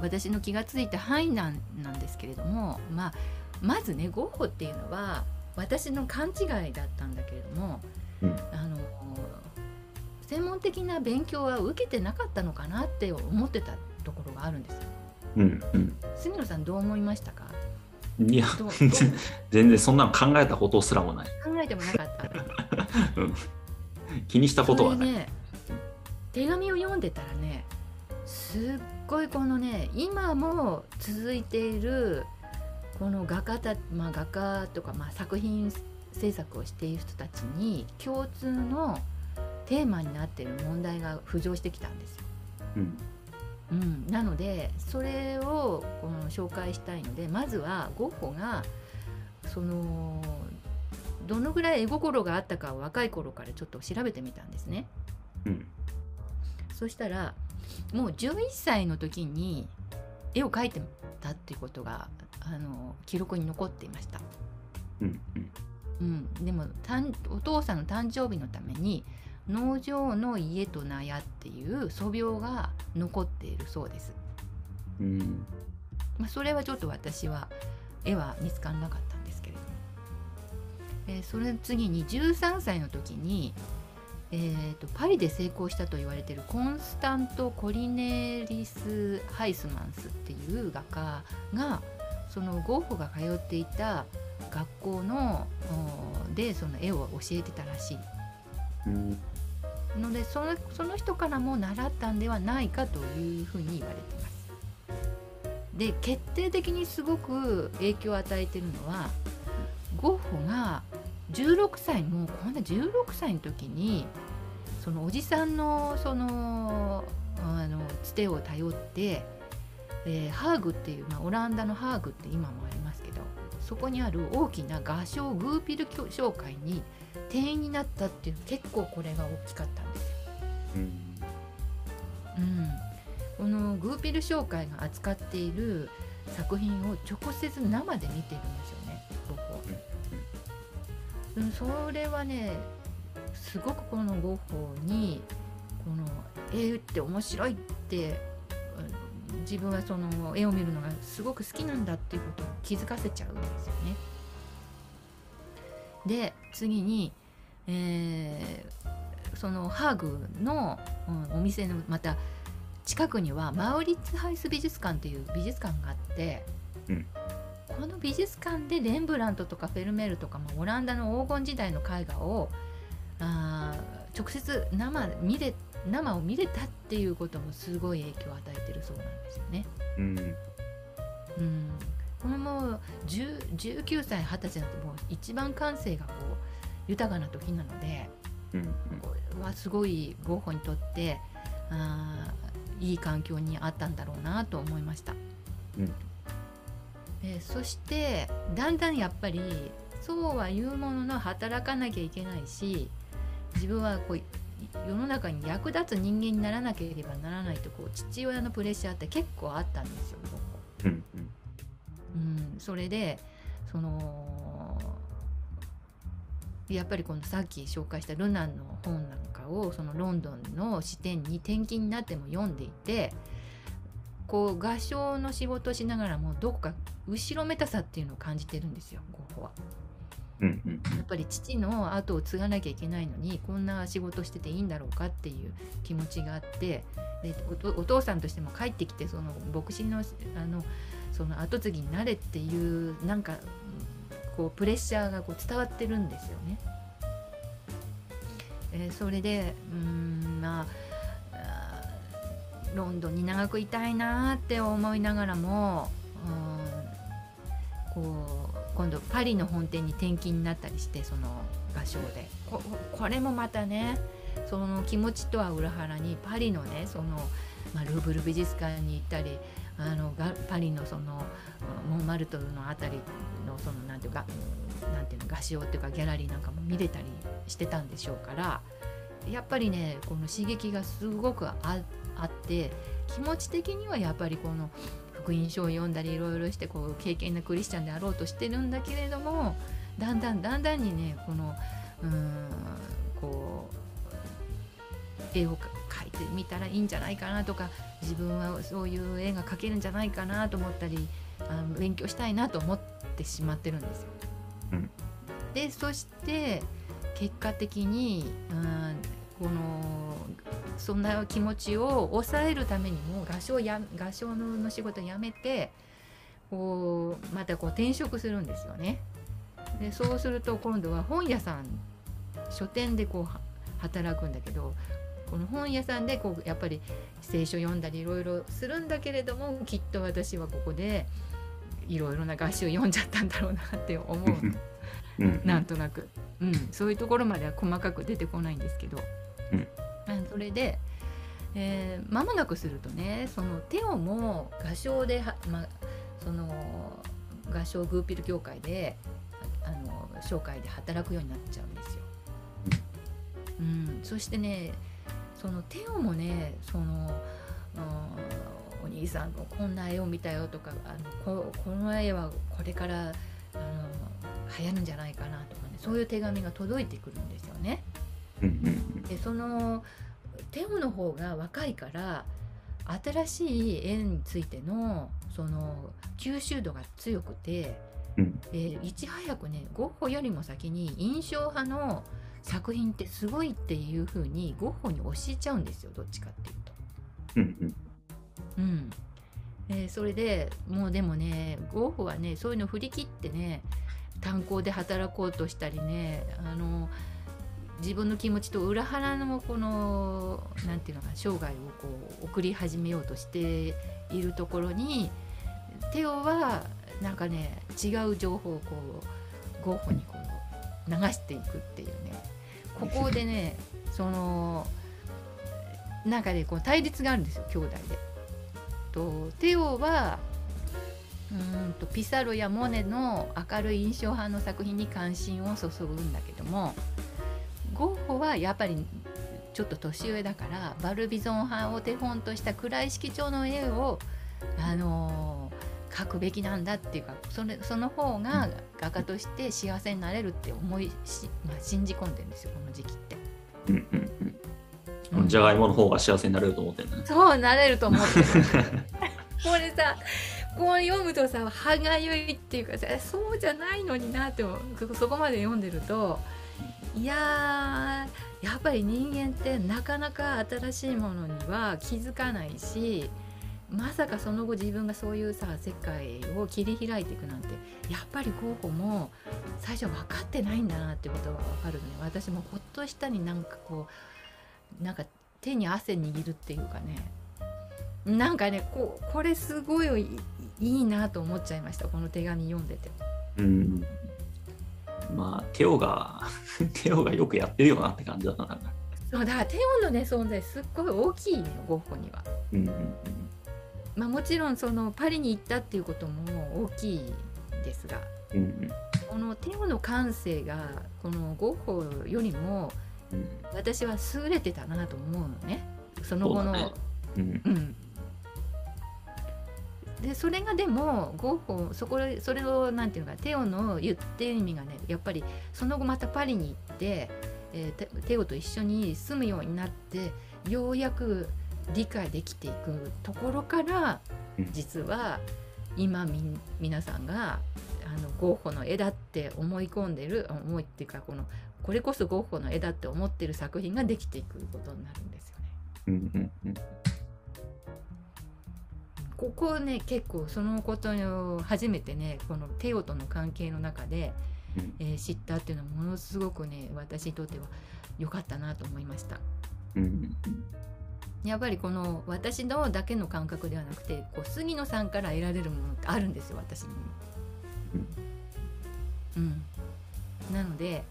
私の気が付いた範囲なんなんですけれども、まあ、まずねゴッホっていうのは私の勘違いだったんだけれども、うん、あの専門的な勉強は受けてなかったのかなって思ってたところがあるんです。うんうん、杉野さんどう思いましたか？いや全然そんなの考えたことすらもない。考えてもなかった、うん、気にしたことはない、ね、手紙を読んでたらねすっごいこのね今も続いているこの画家た、まあ、画家とか、まあ、作品制作をしている人たちに共通のテーマになっている問題が浮上してきたんですよ。うんうん、なのでそれをこの紹介したいのでまずはゴッホがそのどのぐらい絵心があったかを若い頃からちょっと調べてみたんですね。うん、そしたらもう11歳の時に絵を描いてたっていうことがあの記録に残っていました。うん、うん、でもお父さんの誕生日のために農場の家と納屋っていう素描が残っているそうです。うんまあ、それはちょっと私は絵は見つからなかったんですけれども、えー、それ次に13歳の時に、えーと、パリで成功したと言われているコンスタント・コリネリス・ハイスマンスっていう画家がそのゴッホが通っていた学校のでその絵を教えてたらしい。うんのでそのその人からも習ったんではないかというふうに言われています。で決定的にすごく影響を与えてるのはゴッホが16歳もうこんな16歳の時にそのおじさんのそのあのつてを頼って、えー、ハーグっていう、まあ、オランダのハーグって今もありますけどそこにある大きな画商グーピル商会に店員になったっていう結構これが大きかったんですよ。うん、うん、このグーピル商会が扱っている作品を直接生で見てるんですよね。うん、それはねすごくこのゴッホにこの絵って面白いって自分はその絵を見るのがすごく好きなんだっていうことを気づかせちゃうんですよね。で次に、えー、そのハーグの、うん、お店のまた近くにはマウリッツハイス美術館っていう美術館があって、うん、この美術館でレンブラントとかフェルメールとかもオランダの黄金時代の絵画をあ直接生見れ生を見れたっていうこともすごい影響を与えてるそうなんですよね。うん、うんこれも19歳20歳なんてもう一番感性がこう豊かな時なので、うんうん、これはすごいゴッホにとってあいい環境にあったんだろうなと思いました。うん、でそしてだんだんやっぱりそうは言うものの働かなきゃいけないし自分はこう世の中に役立つ人間にならなければならないとこう父親のプレッシャーって結構あったんですよ。うんうんうん、それでそのやっぱりこのさっき紹介したルナンの本なんかをそのロンドンの支店に転勤になっても読んでいてこう合唱の仕事をしながらもどこか後ろめたさっていうのを感じてるんですよゴッホは。うんうん、やっぱり父の後を継がなきゃいけないのにこんな仕事してていいんだろうかっていう気持ちがあってでお父さんとしても帰ってきてその牧師のあのその後継ぎになれっていうなんかこうプレッシャーがこう伝わってるんですよね。えー、それでうんまあロンドンに長くいたいなって思いながらもうんこう今度パリの本店に転勤になったりしてその合唱で。ここれもまたねその気持ちとは裏腹にパリのねその、まあ、ルーブル美術館に行ったりあのパリのそのモンマルトルの辺りのそのなんていうかなんていうの画商っていうかギャラリーなんかも見れたりしてたんでしょうからやっぱりねこの刺激がすごくあって気持ち的にはやっぱりこの福音書を読んだりいろいろしてこう経験なクリスチャンであろうとしてるんだけれどもだんだんだんだんにねこのうんこう絵を描いてみたらいいんじゃないかなとか自分はそういう絵が描けるんじゃないかなと思ったりあの勉強したいなと思ってしまってるんですよ。うんでそして結果的に、うん、このそんな気持ちを抑えるためにも画商や画商の仕事を辞めてこうまたこう転職するんですよね。でそうすると今度は本屋さん書店でこうは働くんだけどこの本屋さんでこうやっぱり聖書読んだりいろいろするんだけれどもきっと私はここでいろいろな画集読んじゃったんだろうなって思う。うん。なんとなく、うん、そういうところまでは細かく出てこないんですけど、うんそれで、えー間もなくするとねそのテオも画商では、まあ、その画商グーピル協会であの商会で働くようになっちゃうんですよ。うん、そしてねそのテオもねその、うんお兄さんのこんな絵を見たよとかあのここの絵はこれからあの流行るんじゃないかなとかねそういう手紙が届いてくるんですよね。でそのテオの方が若いから新しい絵についてのその吸収度が強くてうん。でいち早くねゴッホよりも先に印象派の作品ってすごいっていう風にゴッホに教えちゃうんですよどっちかっていうと。うんうん。うん。えーそれでもうでもねゴッホはねそういうの振り切ってね炭鉱で働こうとしたりねあの自分の気持ちと裏腹のこのなんていうのか生涯をこう送り始めようとしているところにテオはなんかね違う情報をこうゴッホにこう流していくっていうねここでねそのなんかねこう対立があるんですよ兄弟で。とテオはうんとピサロやモネの明るい印象派の作品に関心を注ぐんだけどもゴッホはやっぱりちょっと年上だからバルビゾン派を手本とした暗い色調の絵を、あのー描くべきなんだっていうかそれその方が画家として幸せになれるって思いし、まあ、信じ込んでるんですよこの時期って。うんうんうん。じゃがいもの方が幸せになれると思ってるね。そうなれると思ってるこれさこう読むとさ歯がゆいっていうかさそうじゃないのになってそこまで読んでるといやーやっぱり人間ってなかなか新しいものには気づかないしまさかその後自分がそういうさ世界を切り開いていくなんてやっぱりゴッホも最初分かってないんだなってことが分かるのね私もほっとしたになんかこうなんか手に汗握るっていうかねなんかねここれすごいいいいなと思っちゃいましたこの手紙読んでて。うん。まあ、テオが、テオがよくやってるよなって感じだな。な。んかそうだからテオのね存在すっごい大きいのよゴッホには。うんうんまあ、もちろんそのパリに行ったっていうことも大きいですがうんうんこのテオの感性がこのゴッホよりもうん私は優れてたなと思うのね。その後のうん。うん、でそれがでもゴッホそこそれをなんていうのかテオの言ってる意味がねやっぱりその後またパリに行って、えーテテオと一緒に住むようになってようやく理解できていくところからうん実は今み皆さんがあのゴッホの絵だって思い込んでる思いっていうかこのこれこそゴッホの絵だって思ってる作品ができていくことになるんですよね。うんうんうんここね結構そのことを初めてねこのテオとの関係の中で、うん。えー知ったっていうのはものすごくね私にとっては良かったなと思いました。うんうんやっぱりこの私のだけの感覚ではなくてこう杉野さんから得られるものってあるんですよ私にも。うん、なので、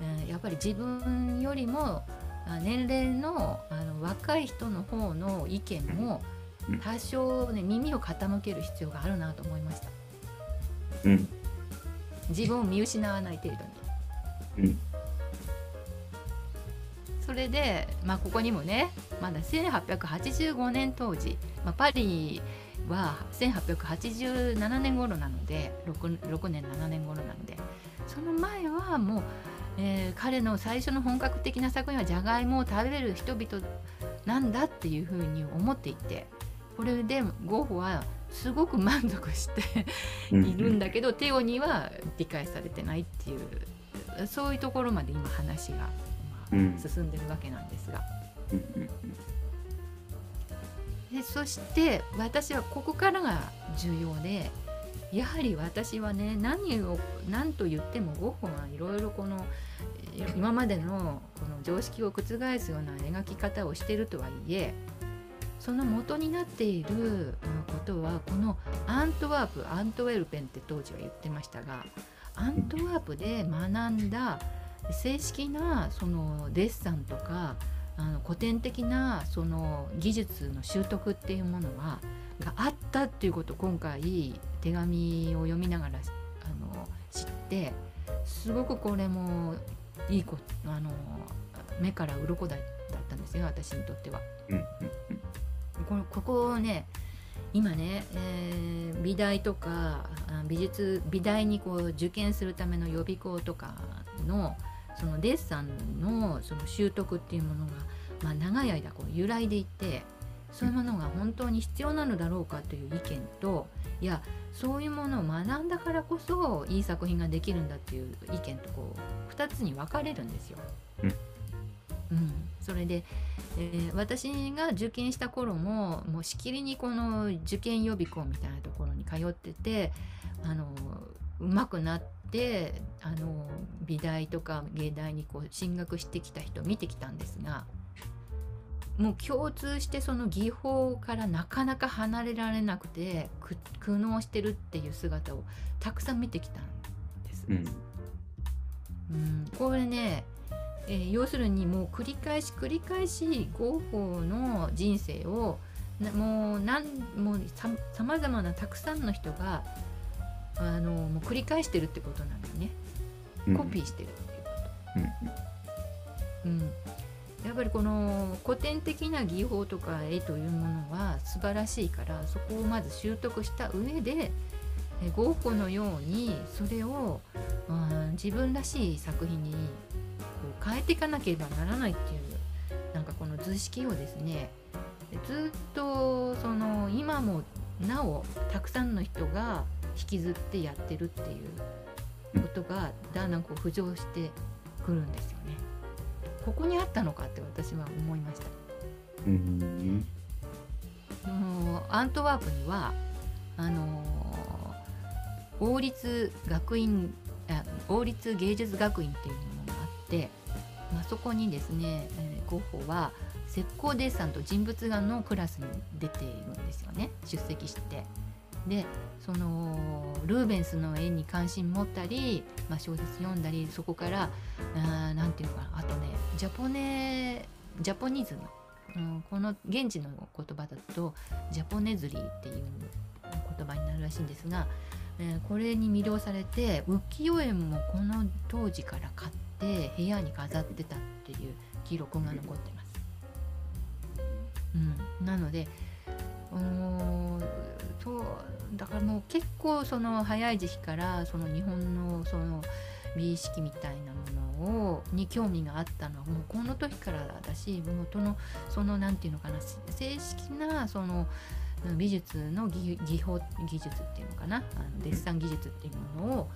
えーやっぱり自分よりもあ年齢のあの若い人の方の意見もうん多少ね耳を傾ける必要があるなと思いました。うん。自分を見失わない程度に。うん。それで、まあ、ここにもねまだ1885年当時、まあ、パリは1887年頃なので 6, 6年7年頃なのでその前はもう、えー彼の最初の本格的な作品はじゃがいもを食べる人々なんだっていうふうに思っていてこれでゴッホはすごく満足しているんだけど、テオには理解されてないっていうそういうところまで今話が、まあ、進んでるわけなんですが。でそして私はここからが重要でやはり私はね何を何と言ってもゴッホがいろいろこの今までのこの常識を覆すような描き方をしているとはいえその元になっていることはこのアントワープアントウェルペンって当時は言ってましたがアントワープで学んだ正式なそのデッサンとかあの古典的なその技術の習得っていうものはがあったっていうことを今回手紙を読みながらあの知ってすごくこれもいいこあの目から鱗だったんですよ私にとっては。こここをね今ね、えー、美大とか美術美大にこう受験するための予備校とかのそのデッサンのその習得っていうものが、まあ、長い間こう揺らいでいてそういうものが本当に必要なのだろうかという意見といやそういうものを学んだからこそいい作品ができるんだっていう意見とこう2つに分かれるんですよ。うん、うん、それで、えー、私が受験した頃ももうしきりにこの受験予備校みたいなところに通っててあのうまくなってあの美大とか芸大にこう進学してきた人を見てきたんですがもう共通してその技法からなかなか離れられなくて苦悩してるっていう姿をたくさん見てきたんです。うん、うん、これね、えー、要するにもう繰り返し繰り返しゴッホの人生をもうなんもうさまざまなたくさんの人があのもう繰り返してるってことなんだよね。コピーしてるっていうこと。うん、うんやっぱりこの古典的な技法とか絵というものは素晴らしいからそこをまず習得した上でゴッホのようにそれを、うん、自分らしい作品にこう変えていかなければならないっていうなんかこの図式をですねずっとその今もなおたくさんの人が引きずってやってるっていうことがだんだんこう浮上してくるんですよね。ここにあったのかって私は思いました。うん、アントワープにはあの王立学院王立芸術学院っていうものまあ、そこにですね、えー、ゴッホは石膏デッサンと人物画のクラスに出ているんですよね。出席して。でそのルーベンスの絵に関心持ったり、まあ、小説読んだりそこから何て言うかな。あとねジャポネジャポニズム、うん、この現地の言葉だとジャポネズリーっていう言葉になるらしいんですが、えー、これに魅了されて浮世絵もこの当時から買って部屋に飾ってたっていう記録が残ってます。うん、なのでそうだからもう結構その早い時期からその日本のその美意識みたいなものをに興味があったのはもうこの時からだし元のその何て言うのかな正式なその美術の技法技術っていうのかなあのデッサン技術っていうものを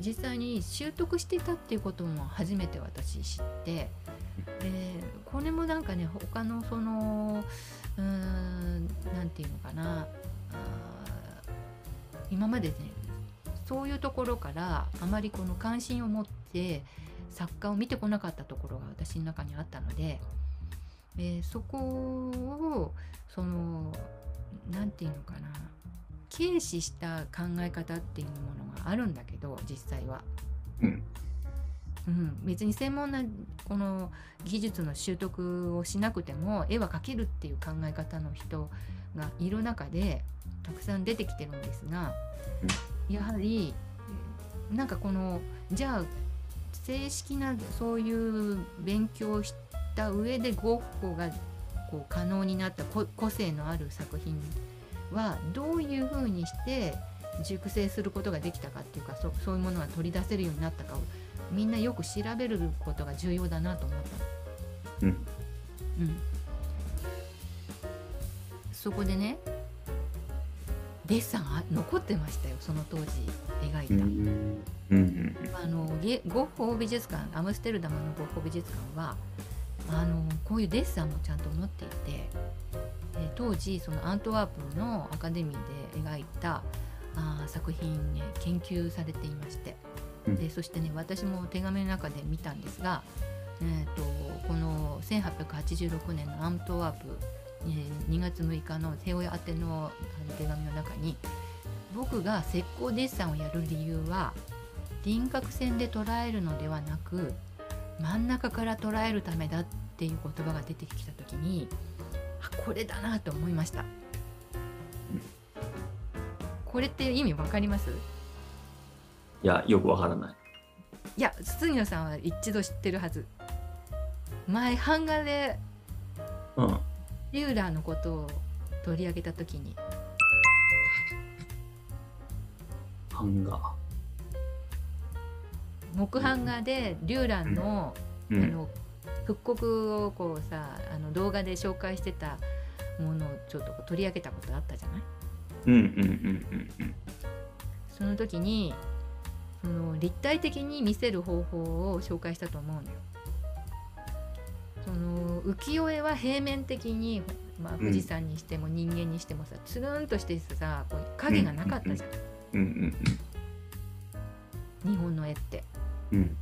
実際に習得してたっていうことも初めて私知ってでこれもなんかね他のそのうーん何て言うのかな今までねそういうところからあまりこの関心を持って作家を見てこなかったところが私の中にあったので、えー、そこをその何て言うのかな軽視した考え方っていうものがあるんだけど実際は。うん。うん、別に専門なこの技術の習得をしなくても絵は描けるっていう考え方の人がいる中でたくさん出てきてるんですがやはりなんかこのじゃあ正式なそういう勉強をした上でゴッホがこう可能になった個性のある作品はどういうふうにして熟成することができたかっていうかそそういうものが取り出せるようになったかをみんなよく調べることが重要だなと思った。うん、うん、そこでねデッサンが残ってましたよその当時描いた。うん。うんあのゲゴッホ美術館アムステルダムのゴッホ美術館はあのこういうデッサンもちゃんと持っていて、えー当時そのアントワープのアカデミーで描いたあー作品ね研究されていまして。うん。でそしてね私も手紙の中で見たんですが、えー、とこの1886年のアントワープ、えー2月6日の手親宛てのあの手紙の中に僕が石膏デッサンをやる理由は輪郭線で捉えるのではなく真ん中から捉えるためだっていう言葉が出てきた時にあこれだなと思いました。これって意味わかります？いやよくわからない。いや杉野さんは一度知ってるはず。前版画でうん。リューラーのことを取り上げた時に。版画木版画でリューラーの,、うん。あの復刻をこうさあの動画で紹介してたものをちょっと取り上げたことあったじゃない？うんうんうんうんうん。その時にその立体的に見せる方法を紹介したと思うのよ。その浮世絵は平面的に、まあ、ん。富士山にしても人間にしてもさ、つるんとしてさこう影がなかったじゃん、うんうん。日本の絵って。うん。うん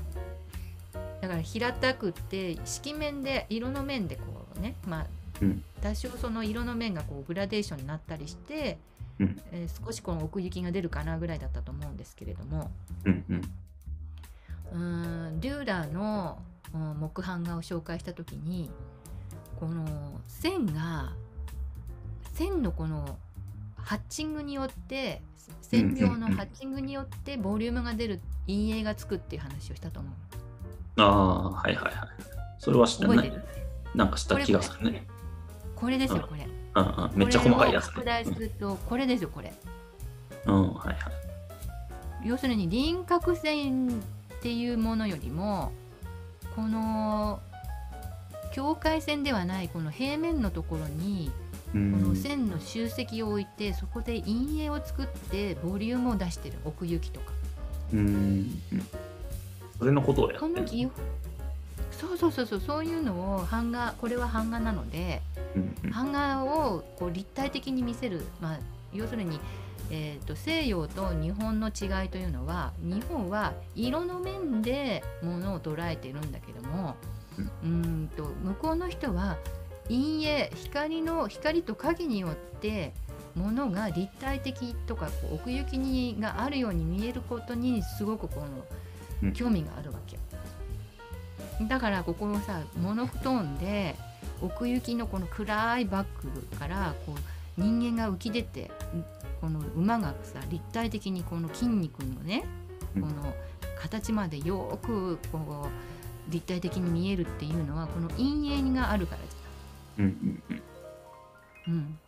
だから平たくって色面で色の面でこうね、まあうん。多少その色の面がこうグラデーションになったりして、うん。えー少しこの奥行きが出るかなぐらいだったと思うんですけれども。うんうん。うーんデューラーのうん木版画を紹介した時にこの線が線のこのハッチングによって線描のハッチングによってボリュームが出る陰影がつくっていう話をしたと思う。ああはいはいはい。それは知ってない覚なんか知った気がするね。これですよこれ。うんうん。めっちゃ細かいやつこれを拡大するとこれですよこれ。うんうんはいはい。要するに輪郭線っていうものよりもこの境界線ではないこの平面のところにのん。線の集積を置いてそこで陰影を作ってボリュームを出してる奥行きとか。うん。うんそれのことをやってるそうそうそうそうそういうのを版画これは版画なので版画をこう立体的に見せる、まあ、要するに、えー、と西洋と日本の違いというのは日本は色の面でものを捉えているんだけどもうーんと向こうの人は陰影光の光と影によってものが立体的とかこう奥行きにがあるように見えることにすごくこうん。の興味があるわけ。だからここのさモノトーンで奥行きのこの暗いバッグからこう人間が浮き出てこの馬がさ立体的にこの筋肉のねうん。この形までよくこう立体的に見えるっていうのはこの陰影があるからじうん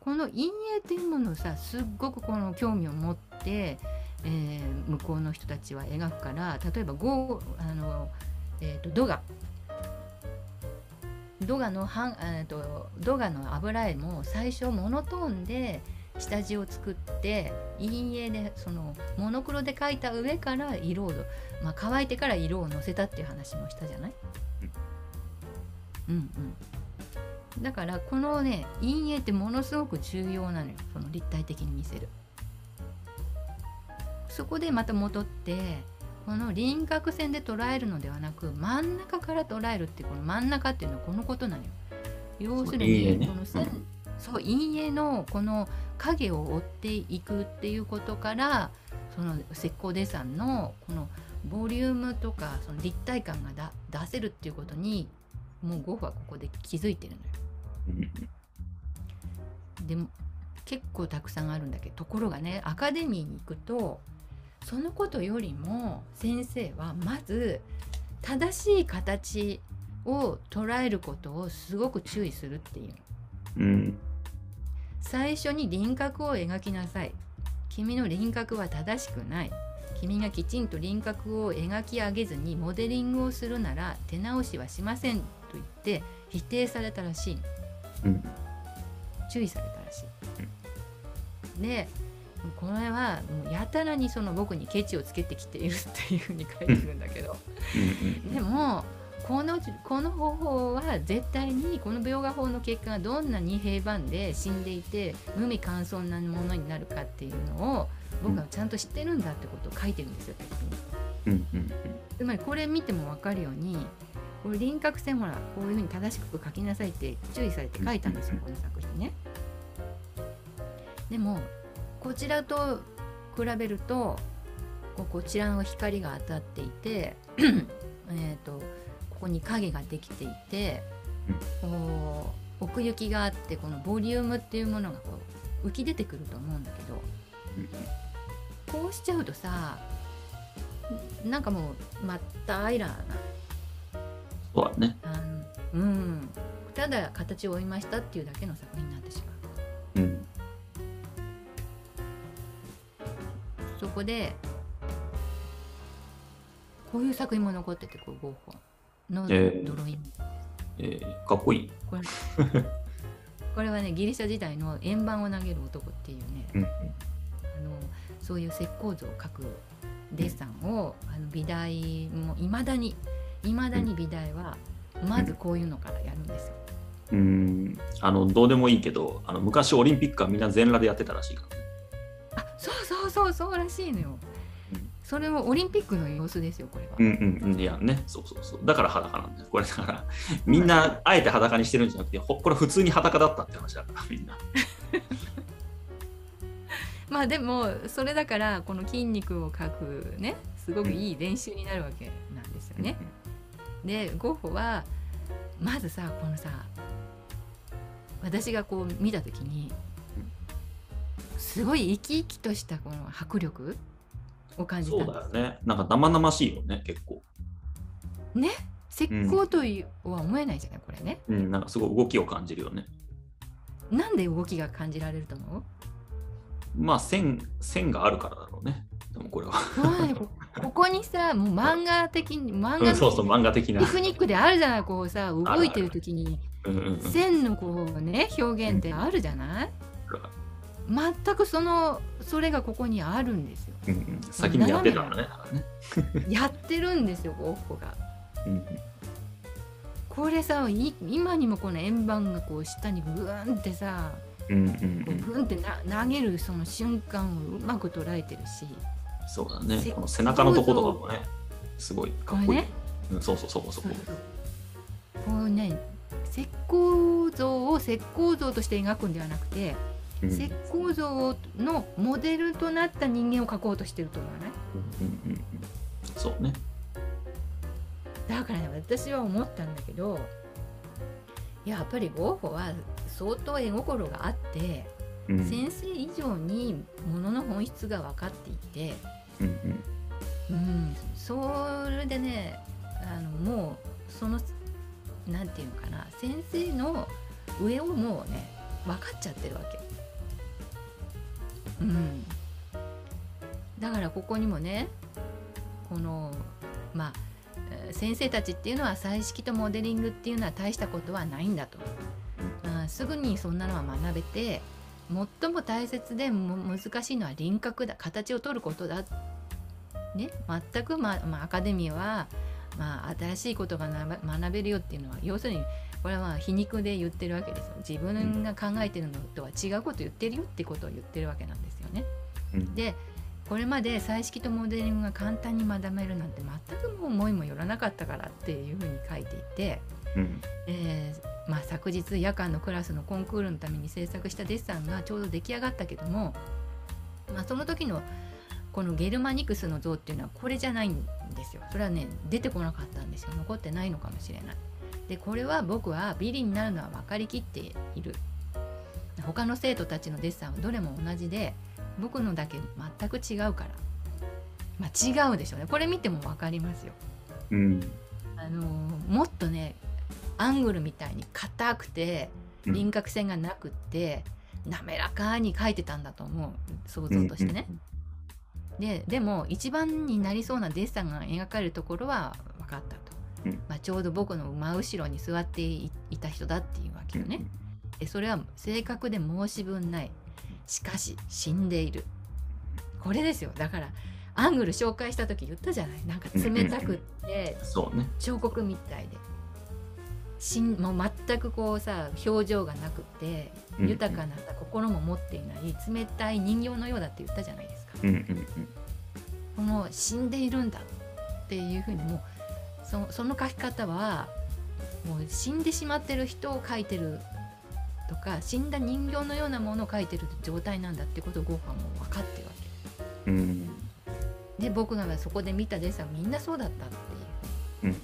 この陰影っていうものをさすっごくこの興味を持って、えー向こうの人たちは描くから例えばゴーあの、えー、とドガ。ドガのはんえーとドガの油絵も最初モノトーンで下地を作って陰影でそのモノクロで描いた上から色を、まあ、乾いてから色をのせたっていう話もしたじゃない、うんうん、だからこのね陰影ってものすごく重要なのよ。その立体的に見せる。そこでまた戻ってこの輪郭線で捉えるのではなく真ん中から捉えるってこの真ん中っていうのはこのことなのよ。要するにこの線、うん。そう陰影のこの影を追っていくっていうことからその石膏デッサンのこのボリュームとかその立体感がだ出せるっていうことにもうゴッホはここで気づいてるのよ。うん。でも結構たくさんあるんだけどところがねアカデミーに行くとそのことよりも先生はまず正しい形を捉えることをすごく注意するっていう。のうん。最初に輪郭を描きなさい。君の輪郭は正しくない。君がきちんと輪郭を描き上げずにモデリングをするなら手直しはしませんと言って否定されたらしいのうん。注意されたらしい。でこれはもうやたらにその僕にケチをつけてきているっていうふうに書いてるんだけど。うんでもこのこの方法は絶対にこの描画法の結果がどんなに平板で死んでいて無味乾燥なものになるかっていうのを僕はちゃんと知ってるんだってことを書いてるんですようんつまりこれ見ても分かるようにこれ輪郭線ほらこういうふうに正しく書きなさいって注意されて書いたんですよこの作品ね。でもこちらと比べるとこちらの光が当たっていて えとここに影ができていてこう奥行きがあってこのボリュームっていうものがこう浮き出てくると思うんだけどうんこうしちゃうとさなんかもうまったアイラーなそうだね。あのうん。ただ形を追いましたっていうだけの作品になってしまう。うん。そこでこういう作品も残っててこうゴッホのドロええイン、えーかっこいい。これ これはねギリシャ時代の円盤を投げる男っていうねうんあのそういう石膏像を描くデッサンをあの美大もいまだにいまだに美大はまずこういうのからやるんですよ。うん。うんあのどうでもいいけど、あの昔オリンピックはみんな全裸でやってたらしいからね。あそうそうそうそうらしいのよ。うんそれもオリンピックの様子ですよこれは。うんうんうん。いやね、そうそうそう。だから裸なんだよ。これだから、みんなあえて裸にしてるんじゃなくて、ほこれ普通に裸だったって話だから、みんな。まあでもそれだからこの筋肉を描くねすごくいい練習になるわけなんですよね。でゴッホはまずさこのさ私がこう見た時にすごい生き生きとしたこの迫力を感じたそうだよね。なんか生々しいよね、結構。ね？石膏というは思えないじゃないこれねうん、なんかすごい動きを感じるよね。なんで動きが感じられると思う？まあ線、線があるからだろうね。でもこれは。こここにさもう漫画的に漫画うん、そうそう、漫画的なテ。クニックであるじゃないこうさ動いてる時にうんうんうん。線のこうね表現ってあるじゃない？全くそのそれがここにあるんですようんうん、先にやってたんだね。やってるんですよゴッホがうんこれさい今にもこの円盤がこう下にブーンってさうんうんブーンってな投げるその瞬間をうまく捉えてるしそうだねせ。この背中のとことかもね、すごいかっこいい。ね？うん、そうそう、そう。そうこうね石膏像を石膏像として描くんではなくて、うん石膏像のモデルとなった人間を描こうとしてると思わない？うんうんうんそうね。だからね私は思ったんだけどやっぱりゴッホは相当絵心があって、うん。先生以上にものの本質が分かっていて、うんうん。うん、それでねあのもうそのなんていうのかな先生の上をもうね分かっちゃってるわけ。うん、だからここにもねこのまあえー先生たちっていうのは彩色とモデリングっていうのは大したことはないんだと、あすぐにそんなのは学べて最も大切でも難しいのは輪郭だ形を取ることだ。ね、全く、まあまあ、アカデミーは、まあ、新しいことがな学べるよっていうのは要するにこれはまあ皮肉で言ってるわけですよ。自分が考えてるのとは違うこと言ってるよってことを言ってるわけなんですよね。うん。でこれまで彩色とモデリングが簡単に学べるなんて全くもう思いもよらなかったからっていうふうに書いていて、うん。えーまあ、昨日夜間のクラスのコンクールのために制作したデッサンがちょうど出来上がったけども、まあ、その時のこのゲルマニクスの像っていうのはこれじゃないんですよ。それはね出てこなかったんですよ。残ってないのかもしれない。でこれは僕はビリになるのは分かりきっている。他の生徒たちのデッサンはどれも同じで僕のだけ全く違うから。まあ違うでしょうね。これ見ても分かりますよ。うん。あのーもっとねアングルみたいに硬くてうん。輪郭線がなくって、滑らかに描いてたんだと思う。想像としてね。ででも一番になりそうなデッサンが描かれるところは分かったと、うん。まあ、ちょうど僕の真後ろに座っていいた人だっていうわけよね。えそれは正確で申し分ない。しかし死んでいる。これですよ。だからアングル紹介した時言ったじゃない。なんか冷たくってそうね。彫刻みたいでしんもう全くこうさ表情がなくてうん。豊かなさ心も持っていない冷たい人形のようだって言ったじゃないですか。うんうんこの死んでいるんだっていうふうにもうそその書き方はもう死んでしまってる人を描いてるとか死んだ人形のようなものを描いてる状態なんだってことをゴッホはもう分かってるわうんうん。けで僕がそこで見たデッサンみんなそうだったっていううん。で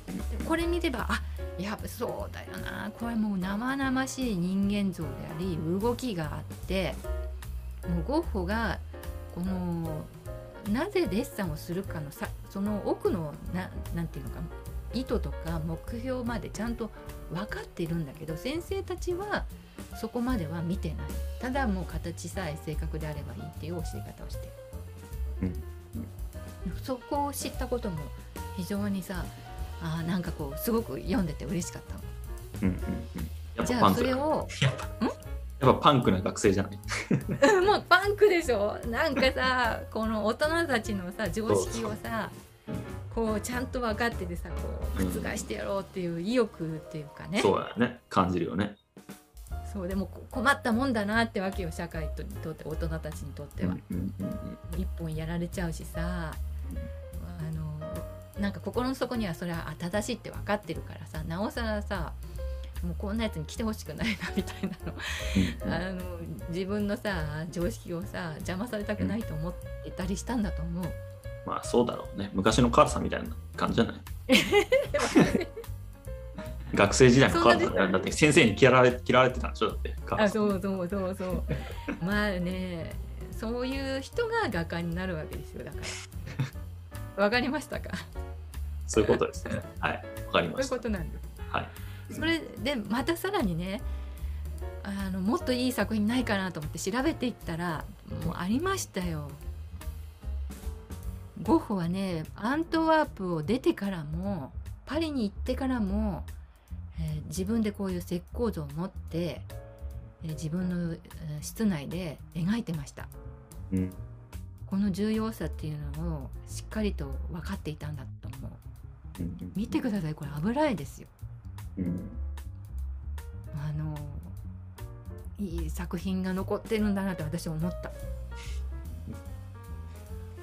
これ見ればあやっぱそうだよな。これもう生々しい人間像であり動きがあってもうゴッホがこのなぜデッサンをするかのさその奥のななんていうのか意図とか目標までちゃんと分かっているんだけど先生たちはそこまでは見てない。ただもう形さえ正確であればいいっていう教え方をしてる、そこを知ったことも非常にさあーなんかこうすごく読んでて嬉しかったの。うんうんうん。やっじゃあそれをやっぱやっぱパンクな学生じゃない？うんもうパンクでしょ。なんかさこの大人たちのさ常識をさこうちゃんと分かっててさこう覆してやろうっていう意欲っていうかね、そうだよね。感じるよね。そうでもこ困ったもんだなってわけよ社会にとって大人たちにとっては、うんうんうん一本やられちゃうしさ。あのなんか心の底にはそれはあ正しいって分かってるからさなおさらさもうこんなやつに来てほしくないなみたいなの。あの自分のさ常識をさ邪魔されたくないと思ってたりしたんだと思う。まあそうだろうね。昔の母さんみたいな感じじゃない？学生時代の母さんだって先生に嫌われ嫌われてたんでしょ？だって母あさん。そうそうそうそう。まあねそういう人が画家になるわけですよだから。わかりましたか？そういうことですねはいわかりそういうましたことなんです。はいそれでまたさらにねあのもっといい作品ないかなと思って調べていったらもうありましたよ。ゴッホはねアントワープを出てからもパリに行ってからも、えー自分でこういう石膏像を持って、えー自分の、えー室内で描いてました。うんこの重要さっていうのをしっかりと分かっていたんだと思う。うん見てくださいこれ油絵ですよ。うんあのいい作品が残ってるんだなって私は思った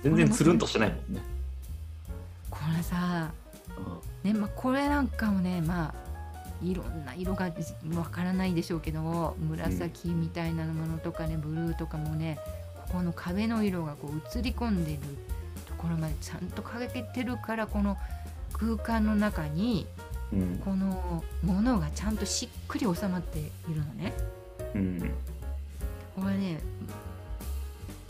全然つるんとしてないもんねこれさねまあこれなんかもねまあいろんな色がわからないでしょうけど紫みたいなものとかねブルーとかもねここの壁の色がこう映り込んでるところまでちゃんとかけてるからこの空間の中にうんこのものがちゃんとしっくり収まっているのね。うんこれね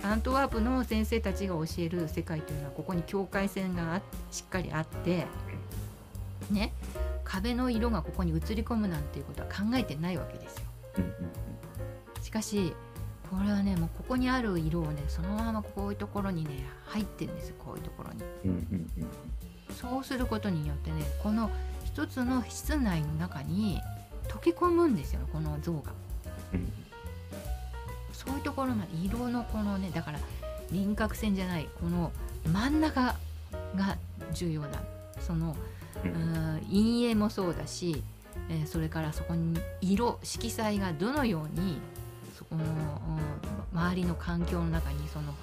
アントワープの先生たちが教える世界というのはここに境界線があしっかりあってね壁の色がここに映り込むなんていうことは考えてないわけですよ。うんしかしこれはねもうここにある色をねそのままこういうところにね入ってるんですよこういうところに。うんうんうんそうすることによってねこの一つの室内の中に溶け込むんですよこの像が。うんそういうところまで色のこのねだから輪郭線じゃないこの真ん中が重要だそのううんん陰影もそうだし、えーそれからそこに色色彩がどのようにそこの、うん周りの環境の中にその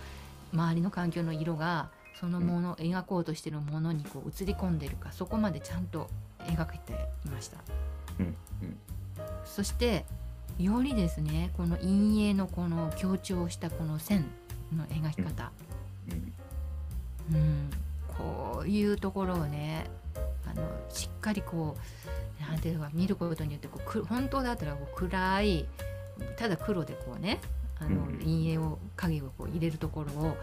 周りの環境の色がそのもの、描こうとしてるものにこう映り込んでるかそこまでちゃんと描けていました。うんうんそしてよりですねこの陰影のこの強調したこの線の描き方、うんうん、こういうところをねあのしっかりこうなんていうか見ることによってこうく本当だったらこう暗いただ黒でこうねあの、うん陰影を影をこう入れるところを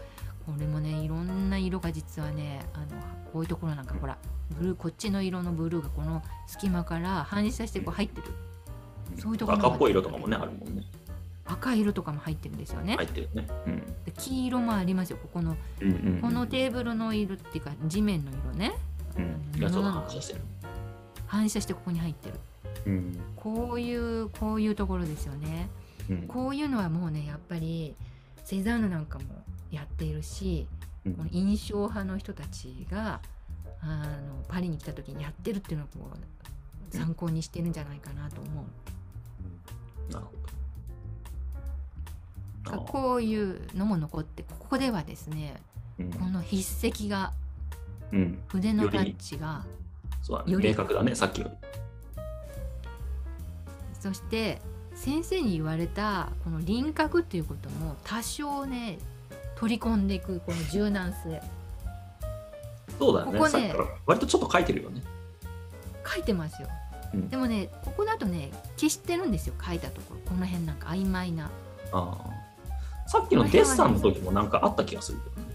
これもねいろんな色が実はねあのこういうところなんかほらブルーこっちの色のブルーがこの隙間から反射してこう入ってる。そういうところ赤っぽい色とかもねあるもんね。赤い色とかも入ってるんですよね。入ってるね。うん。で黄色もありますよ。ここのうんうんうんこのテーブルの色っていうか地面の色ね。うん。反射してここに入ってるうん。こういうこういうところですよね。うん。こういうのはもうねやっぱりセザンヌなんかもやっているしうん。この印象派の人たちがあのパリに来た時にやってるっていうのをこう参考にしてるんじゃないかなと思う。なるほど。こういうのも残ってここではですねうん。この筆跡がうん。筆のタッチがそうだね。より明確だねさっきよりそして先生に言われたこの輪郭っていうことも多少ね取り込んでいくこの柔軟性。そうだよね。ここね割とちょっと書いてるよね。書いてますよ、うん。でもねここだとね消してるんですよ書いたところ。この辺なんか曖昧な。ああ。さっきのデッサンの時もなんかあった気がするけどね。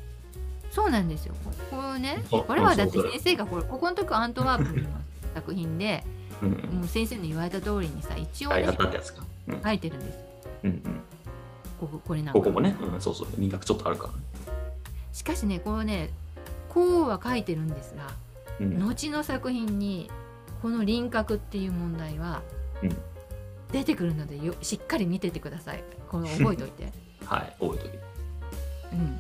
そうなんですよ。ここねこれはだって先生がこれここの時はアントワープの作品でうん。もう先生の言われた通りにさ一応ねあやったってやつか？うん。書いてるんです。うんうん。こここれなんか。ここもね、うん、そうそう。輪郭ちょっとあるからね。しかしねこのねこうは書いてるんですがうん。後の作品にこの輪郭っていう問題はうん。出てくるのでよしっかり見ててください。この覚えておいて、はい覚えときうん、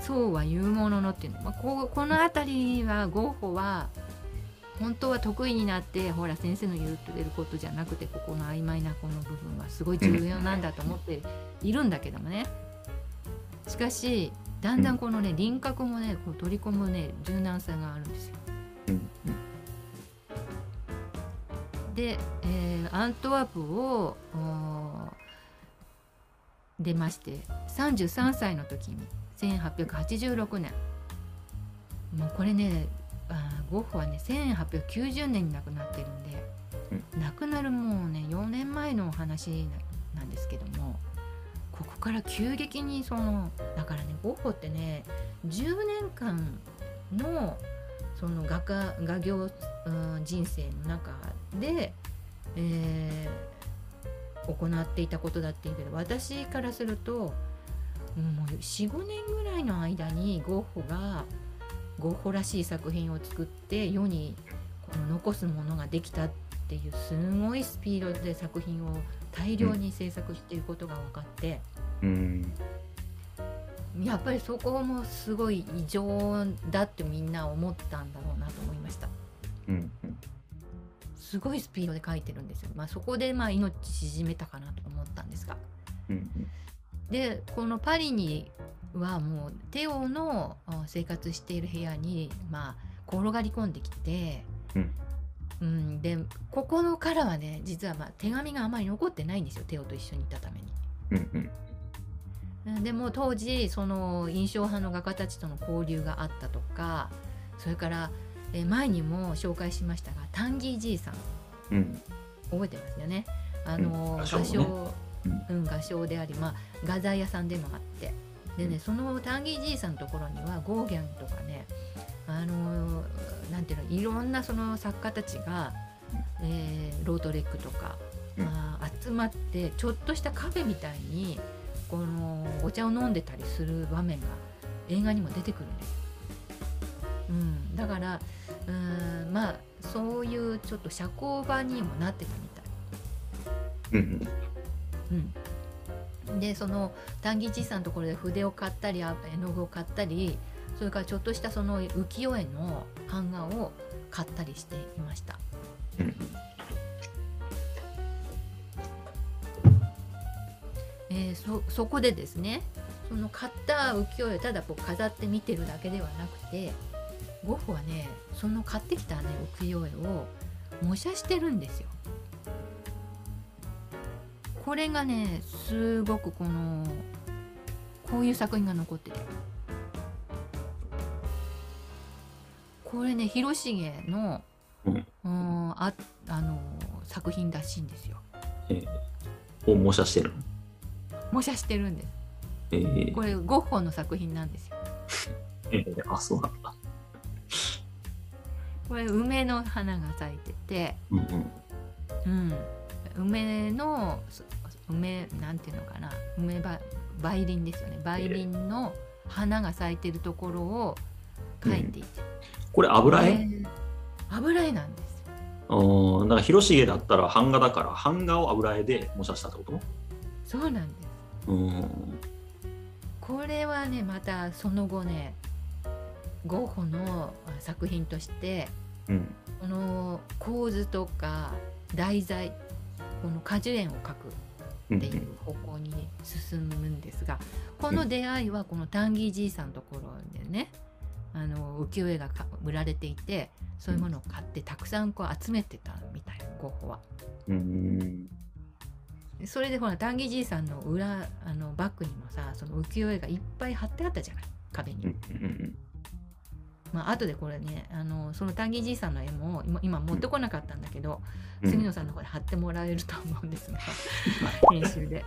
そうは言うもののっていうの、まあ、ここの辺りはゴッホは本当は得意になってほら先生の言ってることじゃなくてここの曖昧なこの部分はすごい重要なんだと思っているんだけどもねしかしだんだんこのね輪郭もねこう取り込むね柔軟さがあるんですよ。で、えーアントワープを出まして33歳の時に1886年もうこれねあーゴッホはね1890年に亡くなってるんで、亡くなるもうね4年前のお話ななんですけどもここから急激にそのだからねゴッホってね10年間のその画家画業、うん人生の中で、えー行っていたことだっていうけど私からするともう45年ぐらいの間にゴッホがゴッホらしい作品を作って世にこの残すものができたっていうすごいスピードで作品を大量に制作していることが分かって。うん。やっぱりそこもすごい異常だってみんな思ったんだろうなと思いました。うんうん。すごいスピードで書いてるんですよ、まあ、そこでまあ命縮めたかなと思ったんですが。うんでこのパリにはもうテオのあ生活している部屋にまあ転がり込んできて、うん。うんでここのからはね実はまあ手紙があまり残ってないんですよテオと一緒にいたために。うんうん。うんでも当時その印象派の画家たちとの交流があったとかそれからえ前にも紹介しましたがタンギーじいさん。うん。覚えてますよね。あの、うん。画画商もね商、うん、画商であり、まあ、画材屋さんでもあって。でね、うん。そのタンギーじいさんのところにはゴーギャンとかねあのなんていうのいろんなその作家たちが、えーロートレックとか、うん。まあ、集まってちょっとしたカフェみたいにこのお茶を飲んでたりする場面が映画にも出てくるんですよ。うん、だからうんまあそういうちょっと社交場にもなってたみたい。うんうん、でその丹木じいさんのところで筆を買ったりあ絵の具を買ったりそれからちょっとしたその浮世絵の版画を買ったりしていました。うんえーそそこでですねその買った浮世絵をただこう飾って見てるだけではなくてゴッホはねその買ってきた、ね、浮世絵を模写してるんですよ。これがねすごくこのこういう作品が残ってて。これね広重の、うん。うんああの作品らしいんですよ。を模写してるの？模写してるんです。えーこれゴッホの作品なんですよ。えーあそうなんだ。これ梅の花が咲いてて、うんうん。うん、梅のそ梅なんていうのかな梅ば梅林ですよね。梅林の花が咲いてるところを描いていて、これ油絵、えー油絵なんですよ。うん、だから広重だったら版画だから版画を油絵で模写したってこと？そうなんです。うん。これはねまたその後ねゴッホのあ作品としてうん。この構図とか題材この果樹園を描くうんっていう方向に進むんですがこの出会いはこのタンギーじいさんのところでねあの浮世絵がか売られていてそういうものを買ってたくさんこう集めてたみたいゴッホは。うん。それでほらタンギーじいさんの裏あのバッグにもさその浮世絵がいっぱい貼ってあったじゃない壁に。うんうんまあ後でこれねあのそのタンギーじいさんの絵も今今持ってこなかったんだけど、うん。杉野さんの方で貼ってもらえると思うんですが 編集で。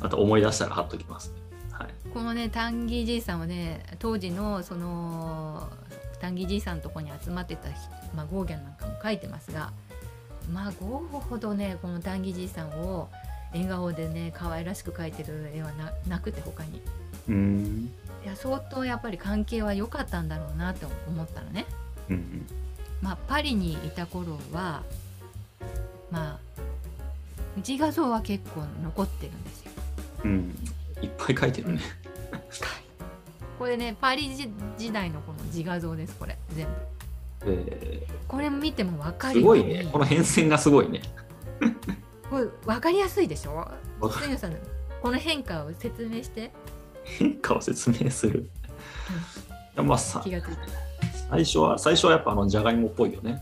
また思い出したら貼っときます。はい。このねタンギーじいさんはね当時のそのタンギーじいさんのとこに集まってた人、まあ、ゴーギャンなんかも描いてますがまあゴーほどねこのタンギーじいさんを笑顔でね可愛らしく描いてる絵はななくて他にうん。いや相当やっぱり関係は良かったんだろうなと思ったのね。うん。まあ、パリにいた頃はまあ自画像は結構残ってるんですよ。うん。いっぱい書いてるね。これねパリ時時代のこの自画像ですこれ全部。えこれ見ても分かー、るすごいね。この変遷がすごいね。これ分かりやすいでしょ？杉野さんこの変化を説明して変化を説明する。いやまあさ。最初は最初はやっぱあのじゃがいもっぽいよね。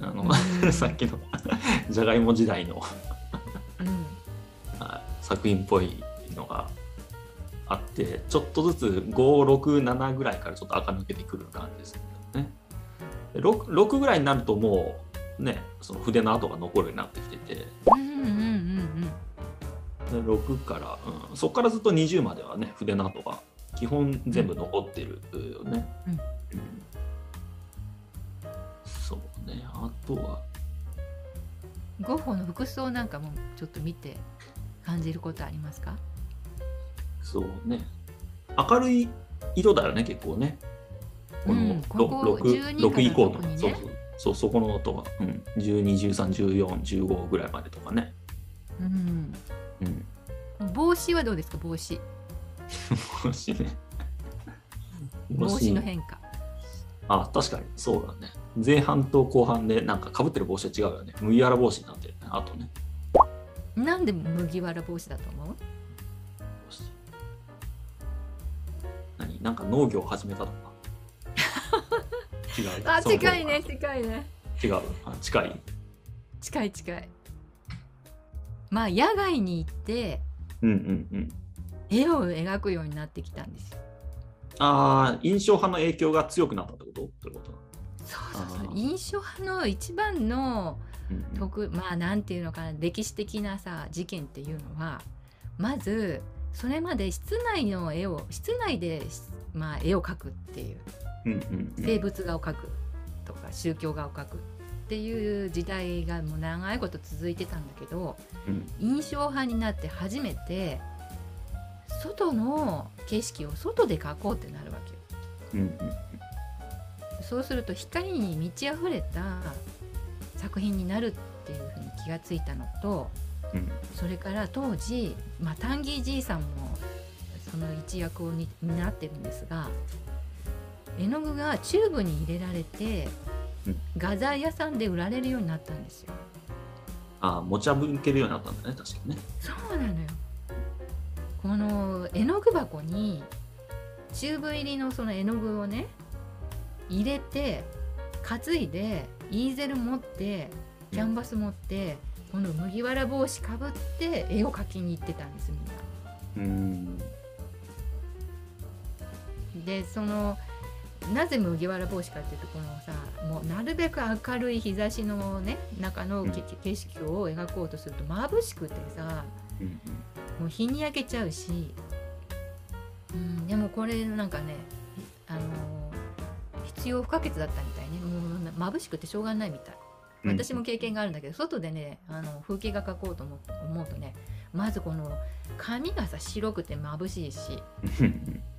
あの、うん さっきの じゃがいも時代のうんあ 作品っぽいのがあってちょっとずつ567ぐらいからちょっと垢抜けてくる感じですけどね。で 6, 6ぐらいになるともうねその筆の跡が残るようになってきててうんうん6から、うん、そこからずっと20まではね筆の跡が基本全部残ってるよね。うん。うん。そうね。あとは。ゴッホの服装なんかもちょっと見て感じることありますか？そうね。明るい色だよね結構ね。このうんここ 6, 12 6以降の、ね。そうそう。そうそこの音が、うん、12131415ぐらいまでとかね。うんうん、帽子はどうですか？帽子帽子ね。帽子の変化あ確かにそうだね。前半と後半でなんか被ってる帽子は違うよね。麦わら帽子になってるね。あとね。なんで麦わら帽子だと思う？帽子何？なんか農業を始めたとか？違う。あ近いね近いね違う。あ近い？近い近いまあ野外に行ってうんうんうん。絵を描くようになってきたんですよ。ああ、印象派の影響が強くなったってこと？ってこと。そうそうそう。印象派の一番のうんうん。特まあなんていうのかな歴史的なさ事件っていうのはまずそれまで室内の絵を室内で、まあ、絵を描くっていう。うんうんうん。生物画を描くとか宗教画を描く。っていう時代がもう長いこと続いてたんだけどうん。印象派になって初めて外の景色を外で描こうってなるわけよ。うんうんそうすると光に満ち溢れた作品になるっていうふうに気がついたのとうん。それから当時、まあ、タンギーじいさんもその一役をに担ってるんですが絵の具がチューブに入れられてうん画材屋さんで売られるようになったんですよ。ああ、持ち歩けるようになったんだね、確かにね。そうなのよこの絵の具箱にチューブ入りのその絵の具をね入れて担いでイーゼル持ってキャンバス持ってこの麦わら帽子かぶって絵を描きに行ってたんですみんな。うん。でそのなぜ麦わら帽子かっていうとこのさもうなるべく明るい日差しのね中のけ景色を描こうとすると眩しくてさうんもう日に焼けちゃうし、うん、でもこれなんかねあの必要不可欠だったみたいね。もう眩しくてしょうがないみたい。うん。私も経験があるんだけど外でねあの風景画描こうと思う思うとねまずこの髪がさ白くて眩しいし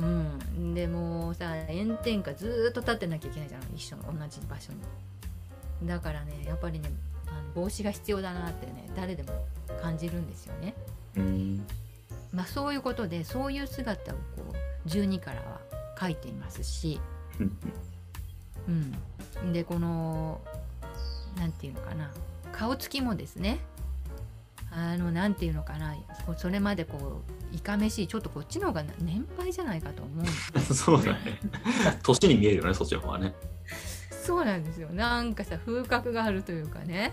うん。うん、でもうさ炎天下ずーっと立ってなきゃいけないじゃん一緒の同じ場所に。だからねやっぱりねあの帽子が必要だなってね誰でも感じるんですよね。うん。まあ、そういうことでそういう姿をこう12からは描いていますし、うん。うん、でこのなんていうのかな顔つきもですねあのなんていうのかなそれまでこういかめしいちょっとこっちの方が年配じゃないかと思う そうだね。年に見えるよね、そっちの方はね。そうなんですよ。なんかさ風格があるというかね。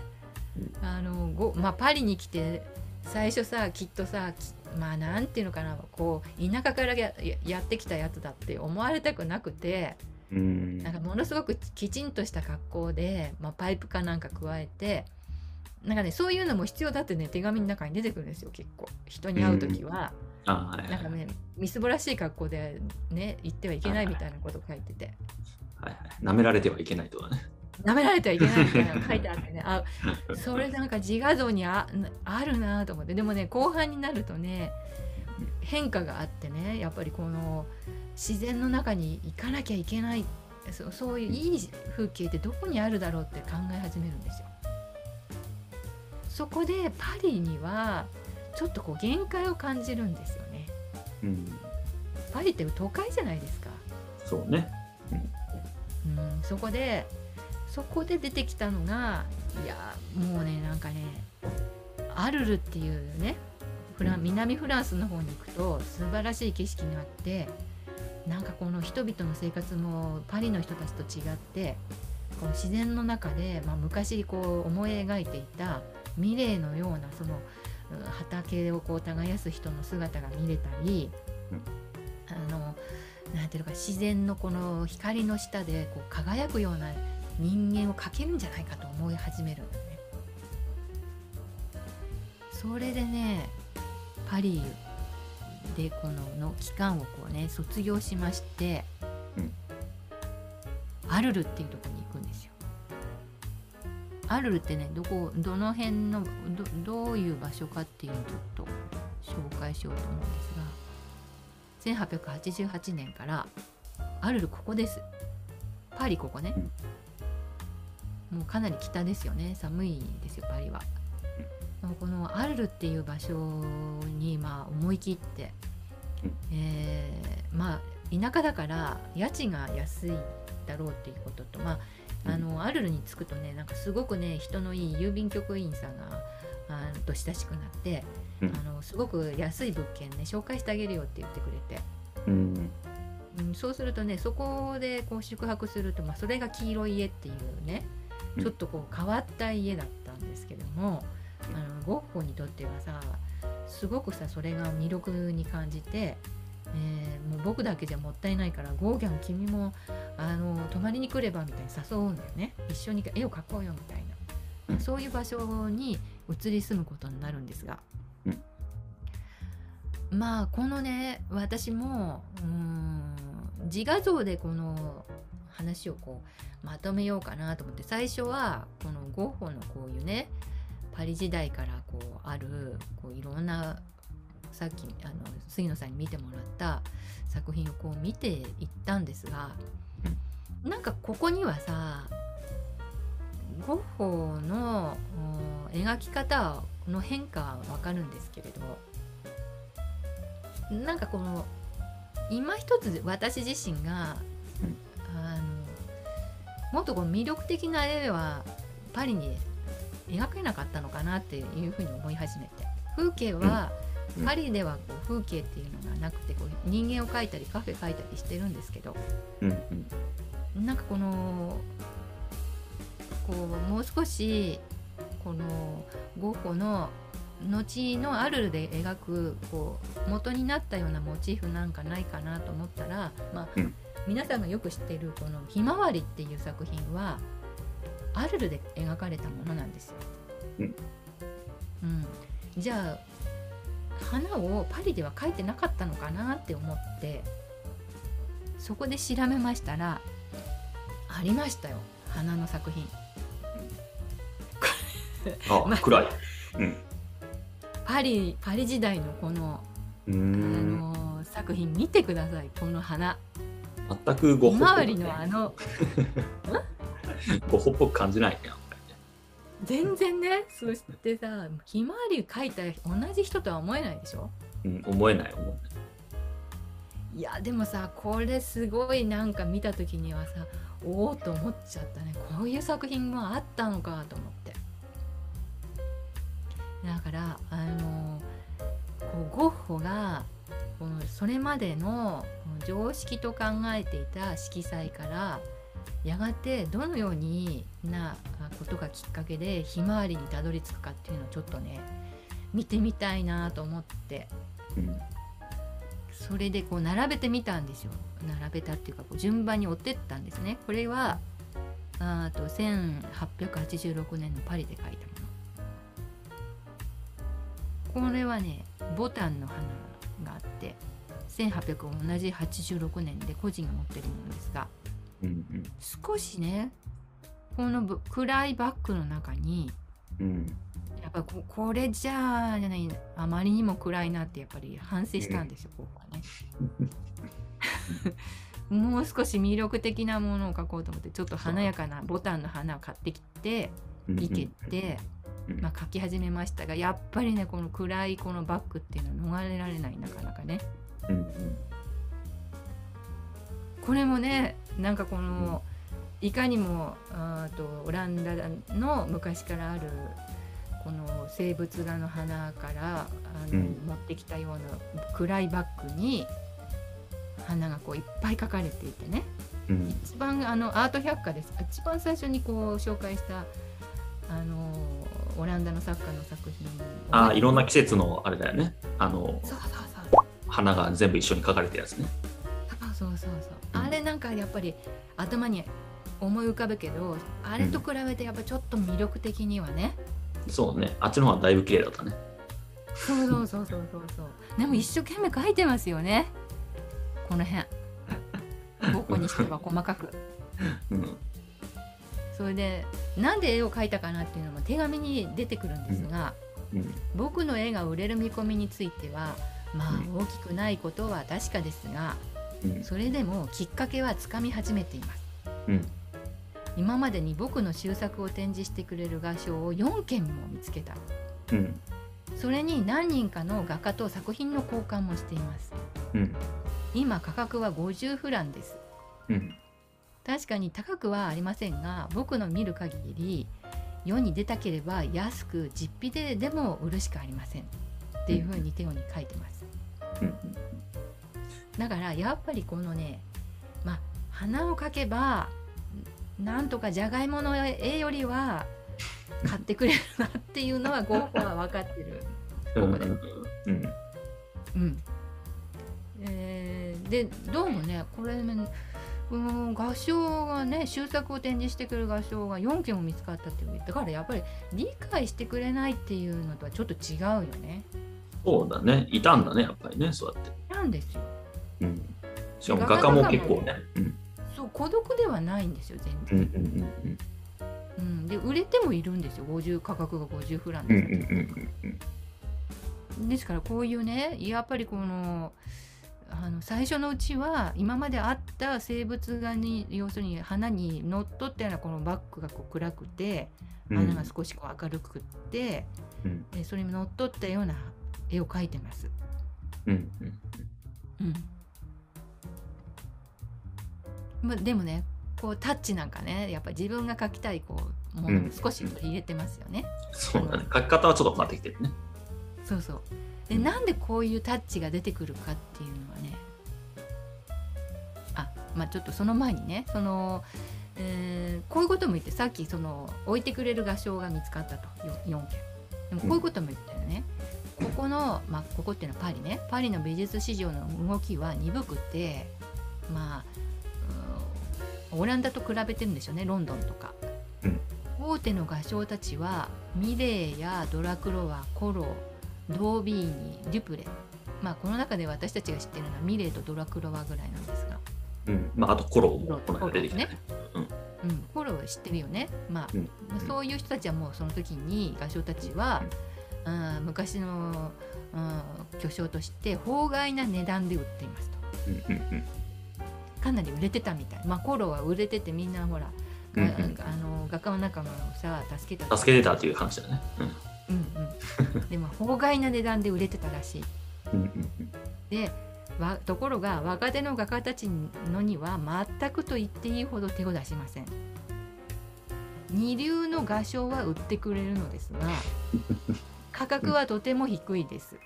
あのご、まあ、パリに来て最初さきっとさきまあなんていうのかなこう田舎からやややってきたやつだって思われたくなくてうん。なんかものすごくきちんとした格好で、まあ、パイプかなんか加えてなんかねそういうのも必要だってね手紙の中に出てくるんですよ結構人に会う時は、あはいなんかねみすぼらしい格好でね行ってはいけないみたいなこと書いてて。はいはい。舐められてはいけないとはね。舐められてはいけないみたいなの書いてあってねあ それなんか自画像にああるなと思ってでもね後半になるとね変化があってねやっぱりこの自然の中に行かなきゃいけないそうそういういい風景ってどこにあるだろうって考え始めるんですよ。そこでパリにはちょっとこう限界を感じるんですよね。うん。パリって都会じゃないですか。そうね。うん、そこでそこで出てきたのがいやもうねなんかねアルルっていうねフラン南フランスの方に行くと素晴らしい景色があってなんかこの人々の生活もパリの人たちと違ってこの自然の中で、まあ、昔こう思い描いていたミレーのようなそのうん畑をこう耕す人の姿が見れたり、うんあのなんていうのか自然のこの光の下でこう輝くような人間を描けるんじゃないかと思い始めるんだね。それでねパリでこのの期間をこうね卒業しまして、うんアルルっていうところに行くんですよ。アルルってねどこどの辺のどどういう場所かっていうのをちょっと紹介しようと思うんですが1888年からアルルここです。パリここね、もうかなり北ですよね。寒いですよパリは、このアルルっていう場所にまあ思い切って、うん。えーまあ田舎だから家賃が安いだろうっていうこととまああのアルルに着くとねなんかすごくね人のいい郵便局員さんがあと親しくなって、うん。あのすごく安い物件ね紹介してあげるよって言ってくれて、うん。うん、そうするとねそこでこう宿泊すると、まあ、それが黄色い家っていうねうん。ちょっとこう変わった家だったんですけども、あのゴッホにとってはさすごくさそれが魅力に感じて、えーもう僕だけじゃもったいないからゴーギャン君もあの泊まりに来ればみたいに誘うんだよね。一緒に絵を描こうよみたいな、うん。そういう場所に移り住むことになるんですが、うん。まあこのね私もうーん自画像でこの話をこうまとめようかなと思って最初はこのゴッホのこういうねパリ時代からこうあるこういろんなさっきあの杉野さんに見てもらった作品をこう見ていったんですが、なんかここにはさゴッホのお描き方の変化はわかるんですけれどなんかこの今一つ私自身が、あのもっとこう魅力的な絵はパリに描けなかったのかなっていうふうに思い始めて風景は、うんパリではこう風景っていうのがなくてこう人間を描いたりカフェ描いたりしてるんですけどうんうん。なんかこのこうもう少しこのゴッホの後のアルルで描くこう元になったようなモチーフなんかないかなと思ったら、まあうん皆さんがよく知っているこの「ひまわり」っていう作品はアルルで描かれたものなんですよ。うんうんじゃあ花をパリでは描いてなかったのかなって思ってそこで調べましたらありましたよ花の作品あ、まあ暗い。うん。パリパリ時代のこの、あん。の作品見てくださいこの花全くごひまわりのあのゴッホっぽく感じないね、やっぱりね。全然ねそしてさひまわり描いた同じ人とは思えないでしょ？うん、思えない、思えない。いやでもさこれすごいなんか見た時にはさおおと思っちゃったね。こういう作品もあったのかと思って。だからあのこうゴッホがこのそれまでの常識と考えていた色彩からやがてどのようになことがきっかけでひまわりにたどり着くかっていうのをちょっとね見てみたいなと思って。うん。それでこう並べてみたんですよ。並べたっていうかこう順番に追ってったんですね。これはあーと1886年のパリで描いたもの。これはねボタンの花があって1800同じ86年で個人が持ってるものですがうん、うん。少しねこのぶ暗いバッグの中にうん。やっぱここれじゃあじゃないあまりにも暗いなってやっぱり反省したんですよ、ここはね。もう少し魅力的なものを描こうと思ってちょっと華やかなボタンの花を買ってきてうん生けて、うんまあ、描き始めましたがやっぱりねこの暗いこのバッグっていうのは逃れられないなかなかね。うんうんこれもねなんかこの、いかにもあーとオランダの昔からあるこの生物画の花からあの、うん。持ってきたような暗いバッグに花がこういっぱい描かれていてね。うん。一番あのアート百科です。一番最初にこう紹介したあのオランダの作家の作品ああ、いろんな季節のあれだよね。あの、花が全部一緒に描かれてるやつね。そうそうそうう。んあれなんかやっぱり頭に思い浮かぶけどあれと比べてやっぱちょっと魅力的にはね、そうね。あっちの方がだいぶ綺麗だったね。そうそうそうそうそうそうでも一生懸命描いてますよねこの辺ここにしては細かく うん。それでなんで絵を描いたかなっていうのも手紙に出てくるんですが、うん。僕の絵が売れる見込みについてはまあう大きくないことは確かですがうん。それでもきっかけはつかみ始めていますうん。今までに僕の終作を展示してくれる画商を4件も見つけたうん。それに何人かの画家と作品の交換もしていますうん。今価格は50フランですうん。確かに高くはありませんが僕の見る限り世に出たければ安く実費ででも売るしかありませんっていうふうにテオに書いてますうん。だからやっぱりこのねまあ花を描けばなんとかじゃがいもの絵よりは買ってくれるなっていうのはゴッホは分かってる。うん。ここでうん。うんえーでどうもねこれねうん画商がね終作を展示してくれる画商が4件も見つかったっていうだからやっぱり理解してくれないっていうのとはちょっと違うよね。そうだね。いたんだね、やっぱりね、そうやって。なんですよ。うん。しかも画家も結構ね。うん。そう孤独ではないんですよ全然。うんうんうんうん、で売れてもいるんですよ50価格が50フランです、うんうんうんですからこういうねやっぱりこのあの最初のうちは今まであった生物画に要するに花にのっとったようなこのバッグがこう暗くてうん。花が少しこう明るくって、うんでそれにのっとったような絵を描いてます。うんうんうんまあ、でもねこうタッチなんかねやっぱり自分が描きたいこうものを少し入れてますよね。そうだね。書き方はちょっと変わってきてるね。そうそう。でなんでこういうタッチが出てくるかっていうのはねあまあちょっとその前にねその、えーこういうことも言ってさっきその置いてくれる画商が見つかったと。4, 件。でもこういうことも言ったよね、ここの、まあ、ここっていうのはパリね。パリの美術市場の動きは鈍くてまあうんオランダと比べてるんでしょうねロンドンとか、うん。大手の画商たちはミレーやドラクロワコロドービーニデュプレ。まあこの中で私たちが知ってるのはミレーとドラクロワぐらいなんですが、うん。まあ、あとコロもこのコロ間出てきたね。うん、コロは知ってるよね、まあうん。まあそういう人たちはもうその時に画商たちは、うん。昔の、うん、巨匠として法外な値段で売っていますと。うんうんうんかなり売れてたみたい。まあコロは売れててみんなほらうんうん。あの画家の仲間をさ助けた助けてたっていう話だね。うんうん、でも法外な値段で売れてたらしい。うんうんうん。でわところが若手の画家たちのには全くと言っていいほど手を出しません。二流の画商は売ってくれるのですが 価格はとても低いです。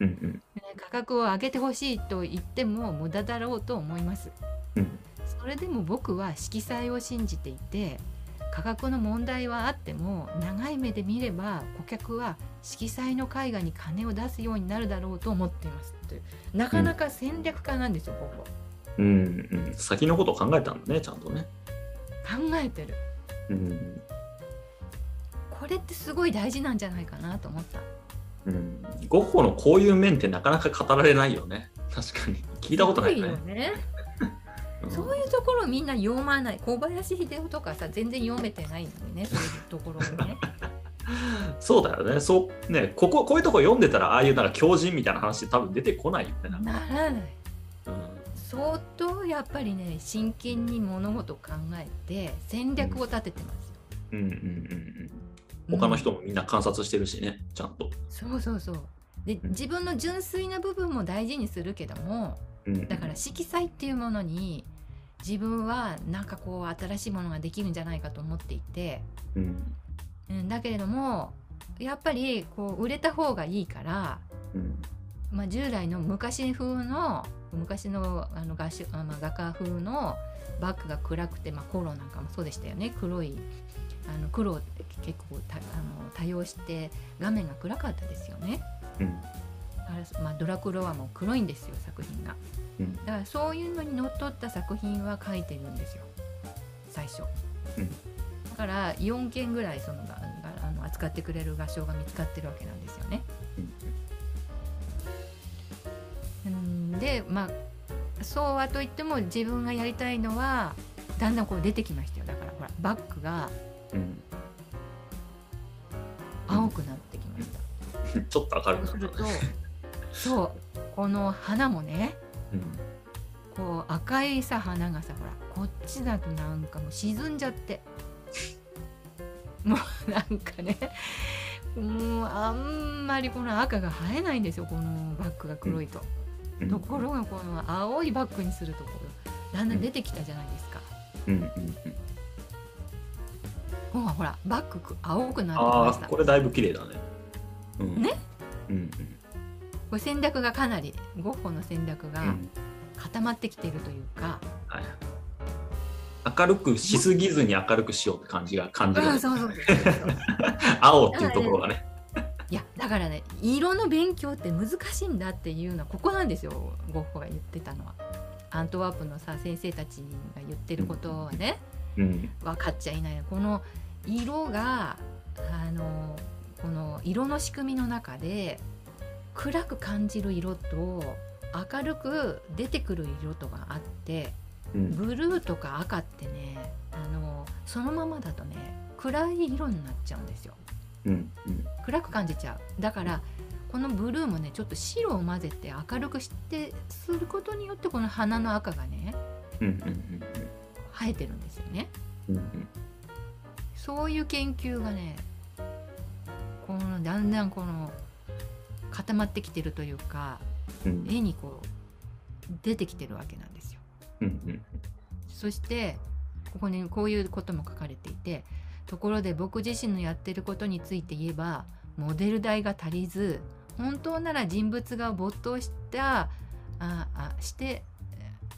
うんうん。ね価格を上げてほしいと言っても無駄だろうと思います。うんそれでも僕は色彩を信じていて価格の問題はあっても長い目で見れば顧客は色彩の絵画に金を出すようになるだろうと思っていますという。なかなか戦略家なんですよ、ここ。うんうん、先のことを考えたんだねちゃんとね。考えてる。うん。これってすごい大事なんじゃないかなと思った。うん、ゴッホのこういう面ってなかなか語られないよね。確かに。聞いたことないよね。いよね。うんそういうところみんな読まない。小林秀夫とかさ全然読めてないのにね。そういうところをね。そうだよね。そうねこここういうとこ読んでたらああいうなんか狂人みたいな話多分出てこないよね。ならない。うん。相当やっぱりね真剣に物事を考えて戦略を立ててます。よ、うんうんうんうん。他の人もみんな観察してるしねちゃんと、そうそうそう。でうん。自分の純粋な部分も大事にするけどもうん、だから色彩っていうものに自分はなんかこう新しいものができるんじゃないかと思っていて、うん。うん、だけれどもやっぱりこう売れた方がいいから、うん。まあ、従来の昔風の昔のあの画集あ、まあ、画家風のバッグが暗くて、まあ、コロなんかもそうでしたよね。黒いあの黒って結構たあの多用して画面が暗かったですよね。うん。あれまあ、ドラクロはもう黒いんですよ作品が。うん。だからそういうのにのっとった作品は描いてるんですよ。最初。うん。だから4件ぐらいそのあの扱ってくれる画商が見つかってるわけなんですよね。うんでまあそうはといっても自分がやりたいのはだんだんこう出てきましたよ。だからほらバッグがうん。青くなってきました。うん。ちょっと明るくなったね。そうこの花もねうんこう赤いさ花がさほらこっちだとなんかもう沈んじゃって。もうなんかねもうあんまりこの赤が映えないんですよこのバッグが黒いと、うん。ところがこの青いバッグにするところだんだん出てきたじゃないですか、うん。うん。うん。ほらほらバッグく青くなってきました。これだいぶ綺麗だね、うん、ね？うんこれ戦略がかなりゴッホの戦略がうん。うん固まってきているというか、はい、明るくしすぎずに明るくしようって感じが感じる、うそうそう 青っていうところがね。いやだからね色の勉強って難しいんだっていうのはここなんですよ。ゴッホが言ってたのは。アントワープのさ先生たちが言ってることはねうん。分かっちゃいない。この色があのこの色の仕組みの中で暗く感じる色と明るく出てくる色とがあってうん。ブルーとか赤ってねあのそのままだとね暗い色になっちゃうんですよ。うんうん。暗く感じちゃう。だからこのブルーもねちょっと白を混ぜて明るくしてすることによってこの花の赤がねうんうん生えてるんですよね。うんうん。そういう研究がねこのだんだんこの固まってきてるというかうん。絵にこう出てきてるわけなんですよ。うんうんそしてここにこういうことも書かれていてところで僕自身のやってることについて言えばモデル代が足りず本当なら人物が没頭したああして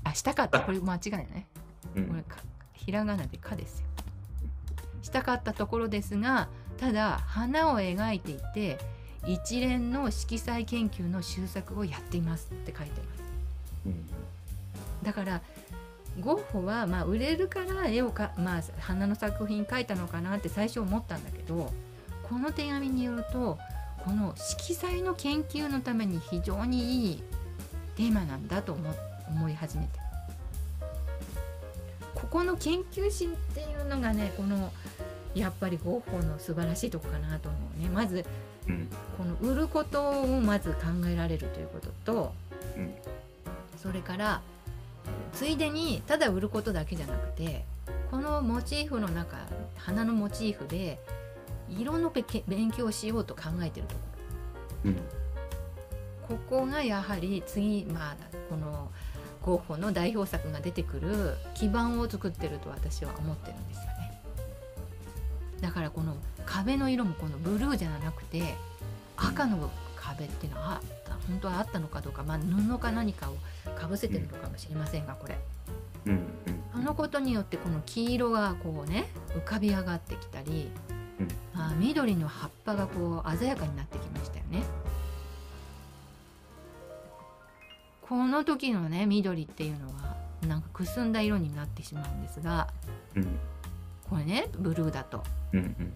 あしたかった。これ間違いないね。うん。これかひらがなで「か」ですよ。したかったところですがただ花を描いていて一連の色彩研究の修作をやっていますって書いてます。うんだからゴッホはまあ売れるから絵をか、まあ、花の作品描いたのかなって最初思ったんだけどこの手紙によるとこの色彩の研究のために非常にいいテーマなんだと思思い始めて。ここの研究心っていうのがねこのやっぱりゴッホの素晴らしいとこかなと思うね。まずこの売ることをまず考えられるということと、うんそれからついでにただ売ることだけじゃなくてこのモチーフの中花のモチーフで色の勉強しようと考えてるところ。うんここがやはり次まあこのゴッホの代表作が出てくる基盤を作ってると私は思ってるんですよね。だからこの壁の色もこのブルーじゃなくて赤の壁っていうのはあった本当はあったのかどうか、まあ、布か何かをかぶせてるのかもしれませんがこれ。うんうん。そのことによってこの黄色がこうね浮かび上がってきたり、うん。あー緑の葉っぱがこう鮮やかになってきましたよね。この時のね緑っていうのはなんかくすんだ色になってしまうんですがうんこれねブルーだと。うんうん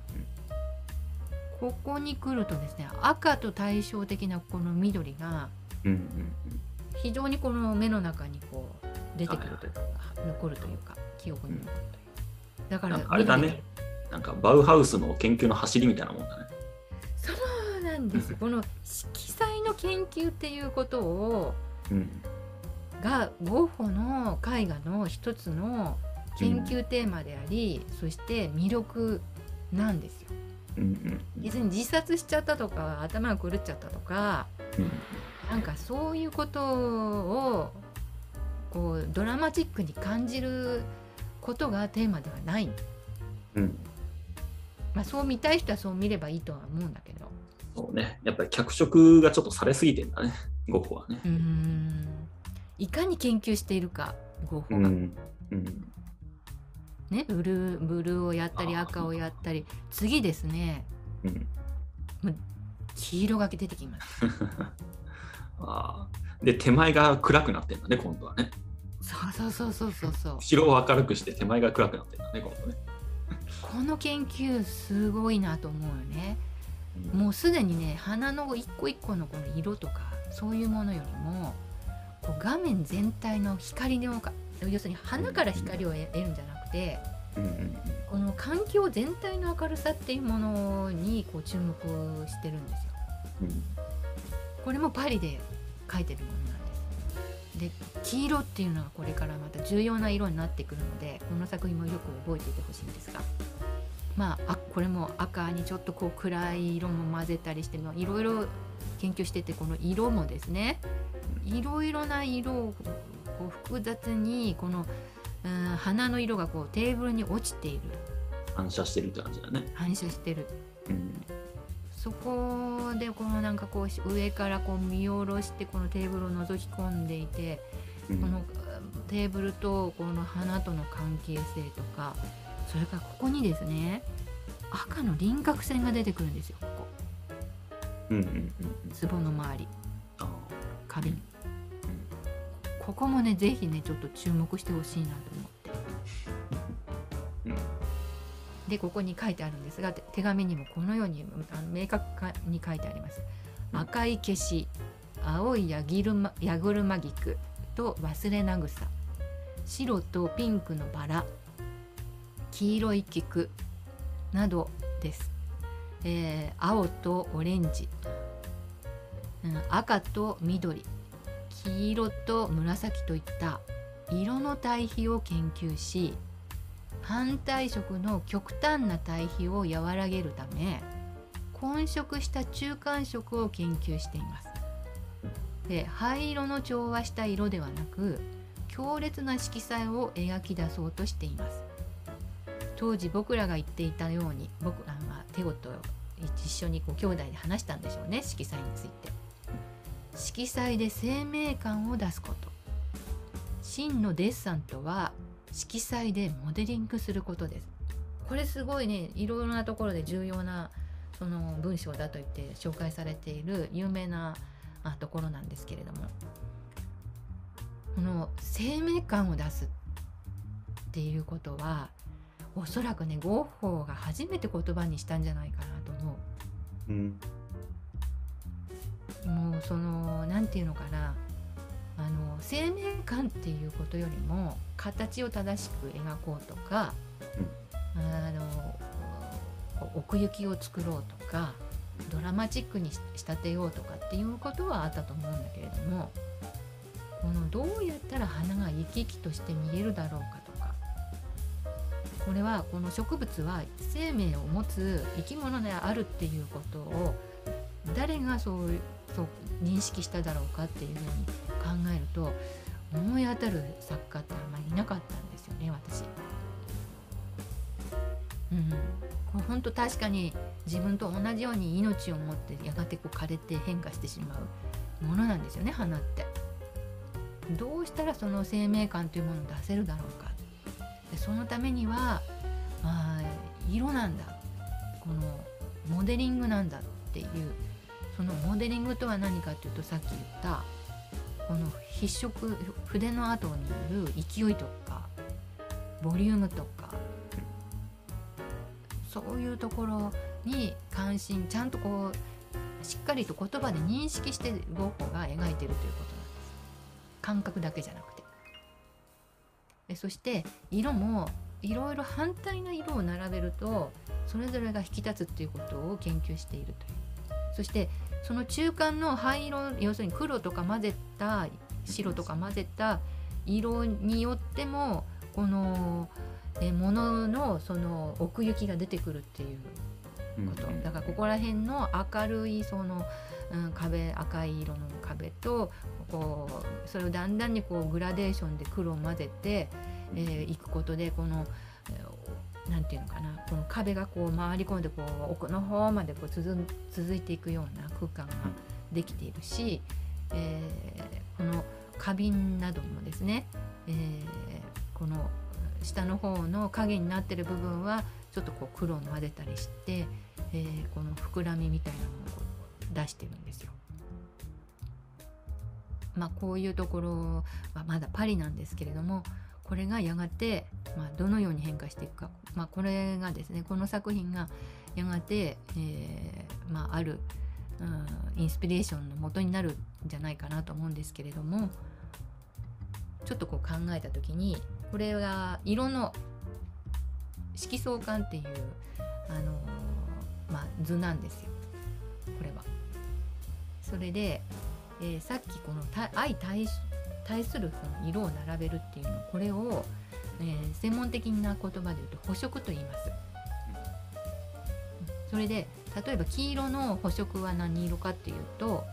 ここに来るとですね赤と対照的なこの緑がうんうん非常にこの目の中にこう出てくるというか残るというか記憶に残るというだからあれだね。なんかバウハウスの研究の走りみたいなもんだね。そうなんです。この色彩の研究っていうことをうん。がゴッホの絵画の一つの研究テーマであり、そして魅力なんですよ。うんうん別に自殺しちゃったとか頭が狂っちゃったとかうん。なんかそういうことをこうドラマチックに感じることがテーマではない、うん。まあ、そう見たい人はそう見ればいいとは思うんだけど。そうね。やっぱり脚色がちょっとされすぎてんだね。ゴッホはね。うーん。いかに研究しているかゴッホが。うん。うんね、ブルーブルーをやったり赤をやったり次ですねうん。黄色が出てきます。あー。で手前が暗くなってんだね今度はね。そうそうそうそうそうそう。後ろを明るくして手前が暗くなってんだね今度ね。この研究すごいなと思うよね。もうすでにね花の一個一個のこの色とかそういうものよりもこう画面全体の光のか要するに花から光を得得るんじゃなくてうんうんこの環境全体の明るさっていうものにこう注目してるんですよ。うんこれもパリで描いてるものなんです。で黄色っていうのがこれからまた重要な色になってくるのでこの作品もよく覚えていてほしいんですがまああこれも赤にちょっとこう暗い色も混ぜたりしてまあいろいろ研究しててこの色もですねいろいろな色をこう複雑にこの、うん、花の色がこうテーブルに落ちている。反射してるって感じだね。反射してる。うん。そこでこのなんかこう上からこう見下ろしてこのテーブルを覗き込んでいてうん。このテーブルとこの花との関係性とかそれからここにですね赤の輪郭線が出てくるんですよここ。うんうんうんうん。壺の周り。あー。壁にここもねぜひねちょっと注目してほしいなと思って。うん。でここに書いてあるんですがて手紙にもこのようにあの明確に書いてあります。赤い消し青いヤギルマヤグルマギクと忘れな草白とピンクのバラ。黄色い菊などです、えー青とオレンジ、うん赤と緑黄色と紫といった色の対比を研究し反対色の極端な対比を和らげるため混色した中間色を研究しています。で灰色の調和した色ではなく強烈な色彩を描き出そうとしています。当時僕らが言っていたように僕あまあテゴと一緒にこう兄弟で話したんでしょうね色彩について。色彩で生命感を出すこと。真のデッサンとは色彩でモデリングすることです。これすごいねいろいろなところで重要なその文章だと言って紹介されている有名なところなんですけれども。この生命感を出すっていうことはおそらくねゴッホが初めて言葉にしたんじゃないかなと思う。うん。もうその何て言うのかな。あの生命感っていうことよりも形を正しく描こうとか、あの奥行きを作ろうとかドラマチックにし仕立てようとかっていうことはあったと思うんだけれどもこのどうやったら花が生き生きとして見えるだろうかとかこれはこの植物は生命を持つ生き物であるっていうことを誰がそうそう認識しただろうかっていうふうに考えると思い当たる作家ってあんまりいなかったんですよね私。うん、これ本当確かに自分と同じように命を持ってやがてこう枯れて変化してしまうものなんですよね花って。どうしたらその生命感というものを出せるだろうかでそのためには、まあ、色なんだこのモデリングなんだっていうそのモデリングとは何かっていうとさっき言ったこの筆色筆の後による勢いとかボリュームとかそういうところに関心ちゃんとこうしっかりと言葉で認識してゴッホが描いてるということなんです。感覚だけじゃなくて。でそして色もいろいろ反対な色を並べるとそれぞれが引き立つっていうことを研究しているという。そしてその中間の灰色要するに黒とか混ぜた白とか混ぜた色によってもこのえもののその奥行きが出てくるっていうこと、だからここら辺の明るいその、うん、壁赤い色の壁とこうそれをだんだんにこうグラデーションで黒を混ぜてい、えー、くことでこの何て言うのかなこの壁がこう回り込んでこう奥の方までこう続続いていくような空間ができているし、えー、この花瓶などもですね、えー、この下の方の影になってる部分はちょっとこう黒を混ぜたりして、えー、この膨らみみたいなのを出してるんですよ。まあこういうところはまだパリなんですけれどもこれがやがて、まあ、どのように変化していくか、まあ、これがですねこの作品がやがて、えー、まあ、ある、うん、インスピレーションの元になるんじゃないかなと思うんですけれどもちょっとこう考えた時にこれは色の色相関っていうあのまあ、図なんですよこれは。それで、えー、さっきこの相対対するその色を並べるっていうのこれを、えー、専門的な言葉で言うと補色と言います。それで例えば黄色の補色は何色かっていうと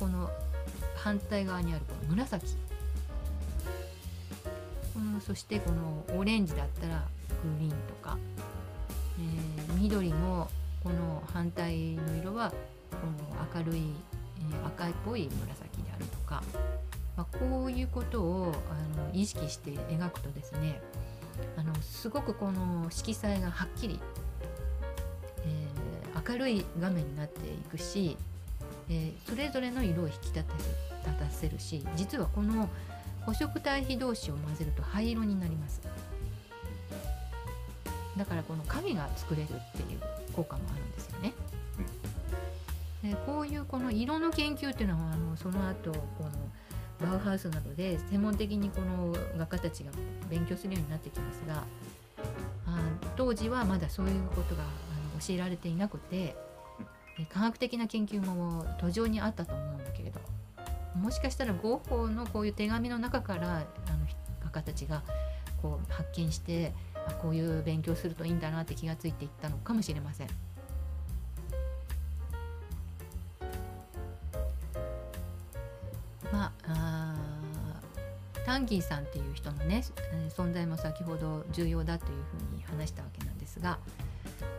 この反対側にあるこの紫、うん、そしてこのオレンジだったらグリーンとか、えー、緑もこの反対の色はこの明るい、えー、赤いっぽい紫であるとか。まあ、こういうことをあの意識して描くとですねあのすごくこの色彩がはっきり、えー、明るい画面になっていくし、えー、それぞれの色を引き立てる立たせるし実はこの補色対比同士を混ぜると灰色になりますだからこの影が作れるっていう効果もあるんですよね。でこういうこの色の研究っていうのはあのその後このバウハウスなどで専門的にこの画家たちが勉強するようになってきますがあ当時はまだそういうことがあの教えられていなくて科学的な研究も途上にあったと思うんだけれどもしかしたらゴッホのこういう手紙の中からあの画家たちがこう発見してこういう勉強するといいんだなって気が付いていったのかもしれません。ンギーさんっていう人のね存在も先ほど重要だというふうに話したわけなんですが、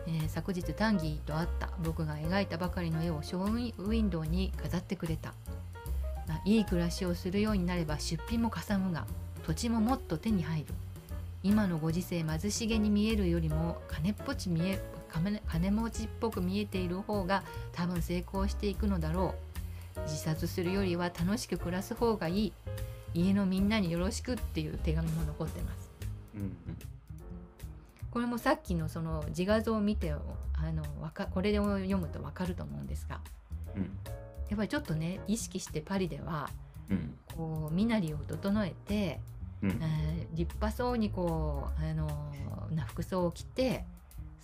えー、昨日タンギーと会った僕が描いたばかりの絵をショーウィンドウに飾ってくれた、まあ、いい暮らしをするようになれば出費もかさむが土地ももっと手に入る。今のご時世貧しげに見えるよりも金っぽち見え金持ちっぽく見えている方が多分成功していくのだろう。自殺するよりは楽しく暮らす方がいい。家のみんなによろしくっていう手紙も残ってます。うんうん、これもさっきのその自画像を見てあのわかこれを読むと分かると思うんですが、うん、やっぱりちょっとね意識してパリでは、うん、こう身なりを整えて、うん、えー、立派そうにこうあのな服装を着て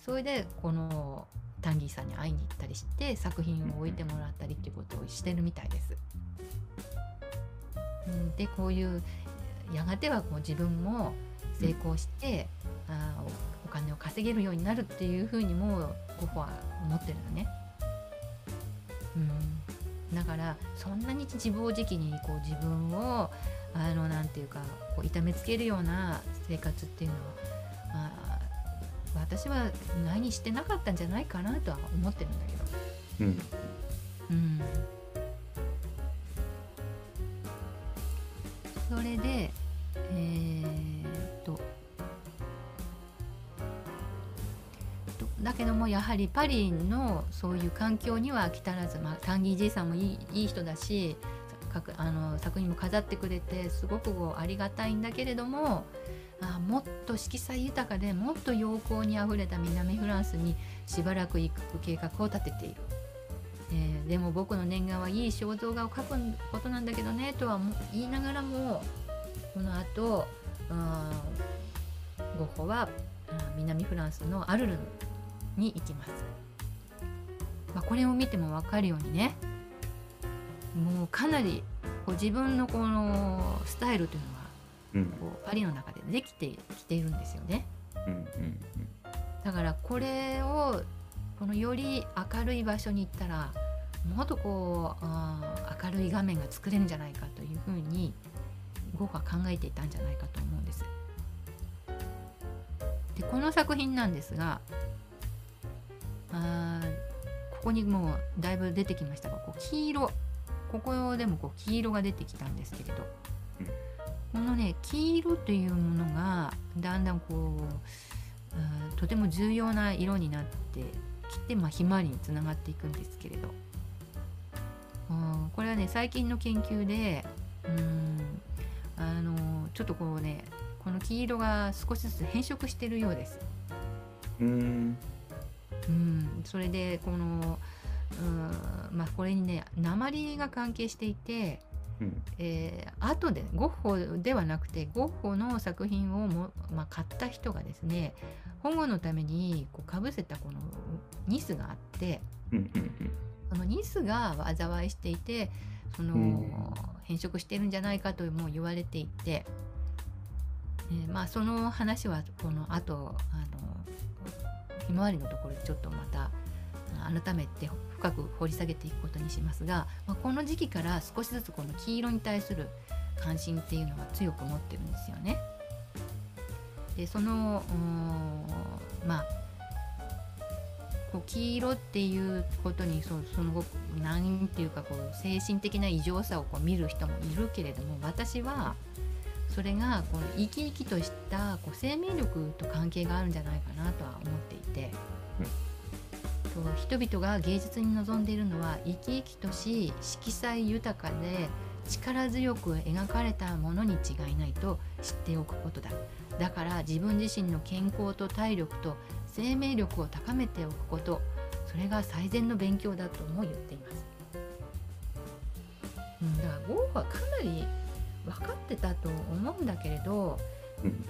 それでこのタンギーさんに会いに行ったりして作品を置いてもらったりっていうことをしてるみたいです。でこういうやがてはこう自分も成功して、あーおお金を稼げるようになるっていうふうにもゴッホは思ってるのね。うん、だからそんなに自暴自棄にこう自分をあのなんていうかこう痛めつけるような生活っていうのはあー私は何にしてなかったんじゃないかなとは思ってるんだけど。うんうんそれでえーっとだけどもやはりパリのそういう環境には飽き足らず、まあ、タンギー・ジェイさんもいいいい人だしあの作品も飾ってくれてすごくこうありがたいんだけれどもあもっと色彩豊かでもっと陽光にあふれた南フランスにしばらく行く計画を立てている。えーでも僕の念願はいい肖像画を描くことなんだけどねとはも言いながらもこの後ゴッホは南フランスのアルルに行きます、まあ、これを見ても分かるようにねもうかなりこう自分のこのスタイルというのはうん。こうパリの中でできてきているんですよね。うんうん。だからこれをこのより明るい場所に行ったらもっとこうあ明るい画面が作れるんじゃないかというふうにゴッホは考えていたんじゃないかと思うんです。でこの作品なんですがあここにもうだいぶ出てきましたがこう黄色ここでもこう黄色が出てきたんですけれど、このね黄色というものがだんだんこうとても重要な色になってきて、まあ、ひまわりにつながっていくんですけれど、うん、これはね最近の研究でうんあのちょっとこうねこの黄色が少しずつ変色してるようです。うん。うん、それでこの、うんまあ、これにね鉛が関係していて、うん。えー後でゴッホではなくてゴッホの作品をも、まあ、買った人がですね保護のためにこうかぶせたこのニスがあってうんうんそのニスが災いしていてその、うん変色してるんじゃないかとも言われていて、えーまあその話はこの後あのひまわりのところでちょっとまたあ改めて深く掘り下げていくことにしますが、まあ、この時期から少しずつこの黄色に対する関心っていうのは強く持ってるんですよね。でそのまあこう黄色っていうことにそうそのなんていうかこう精神的な異常さをこう見る人もいるけれども私はそれがこの生き生きとしたこう生命力と関係があるんじゃないかなとは思っていて、と人々が芸術に臨んでいるのは生き生きとし色彩豊かで力強く描かれたものに違いないと知っておくことだだから自分自身の健康と体力と生命力を高めておくことそれが最善の勉強だとも言っています、うん、だからゴッホはかなり分かってたと思うんだけれどうん。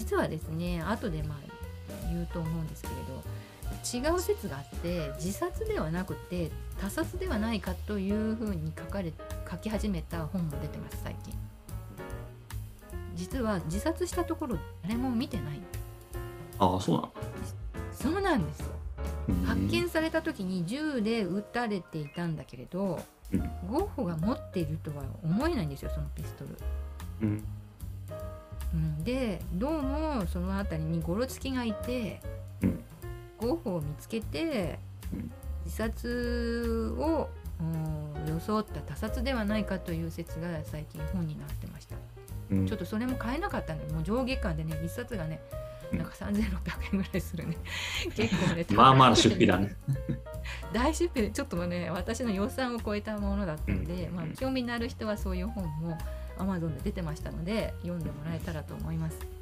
実はですね後でまあ言うと思うんですけれど違う説があって自殺ではなくて他殺ではないかというふうに書かれ書き始めた本も出てます最近実は自殺したところ誰も見てない。ああそうなの？そうなんですよ。うん。発見された時に銃で撃たれていたんだけれどうん。ゴッホが持っているとは思えないんですよそのピストル。うん。うん、でどうもその辺りにゴロツキがいて、うん。ゴッホを見つけて、うん。自殺をうん装った他殺ではないかという説が最近本になってました。うんちょっとそれも買えなかったのでもう上下巻でね一冊がねうんなんか3600円ぐらいするね 結構ねまあまあな出費だね。大出費でちょっとね私の予算を超えたものだったので、うんまあ、興味のある人はそういう本も Amazon で出てましたので読んでもらえたらと思います。はい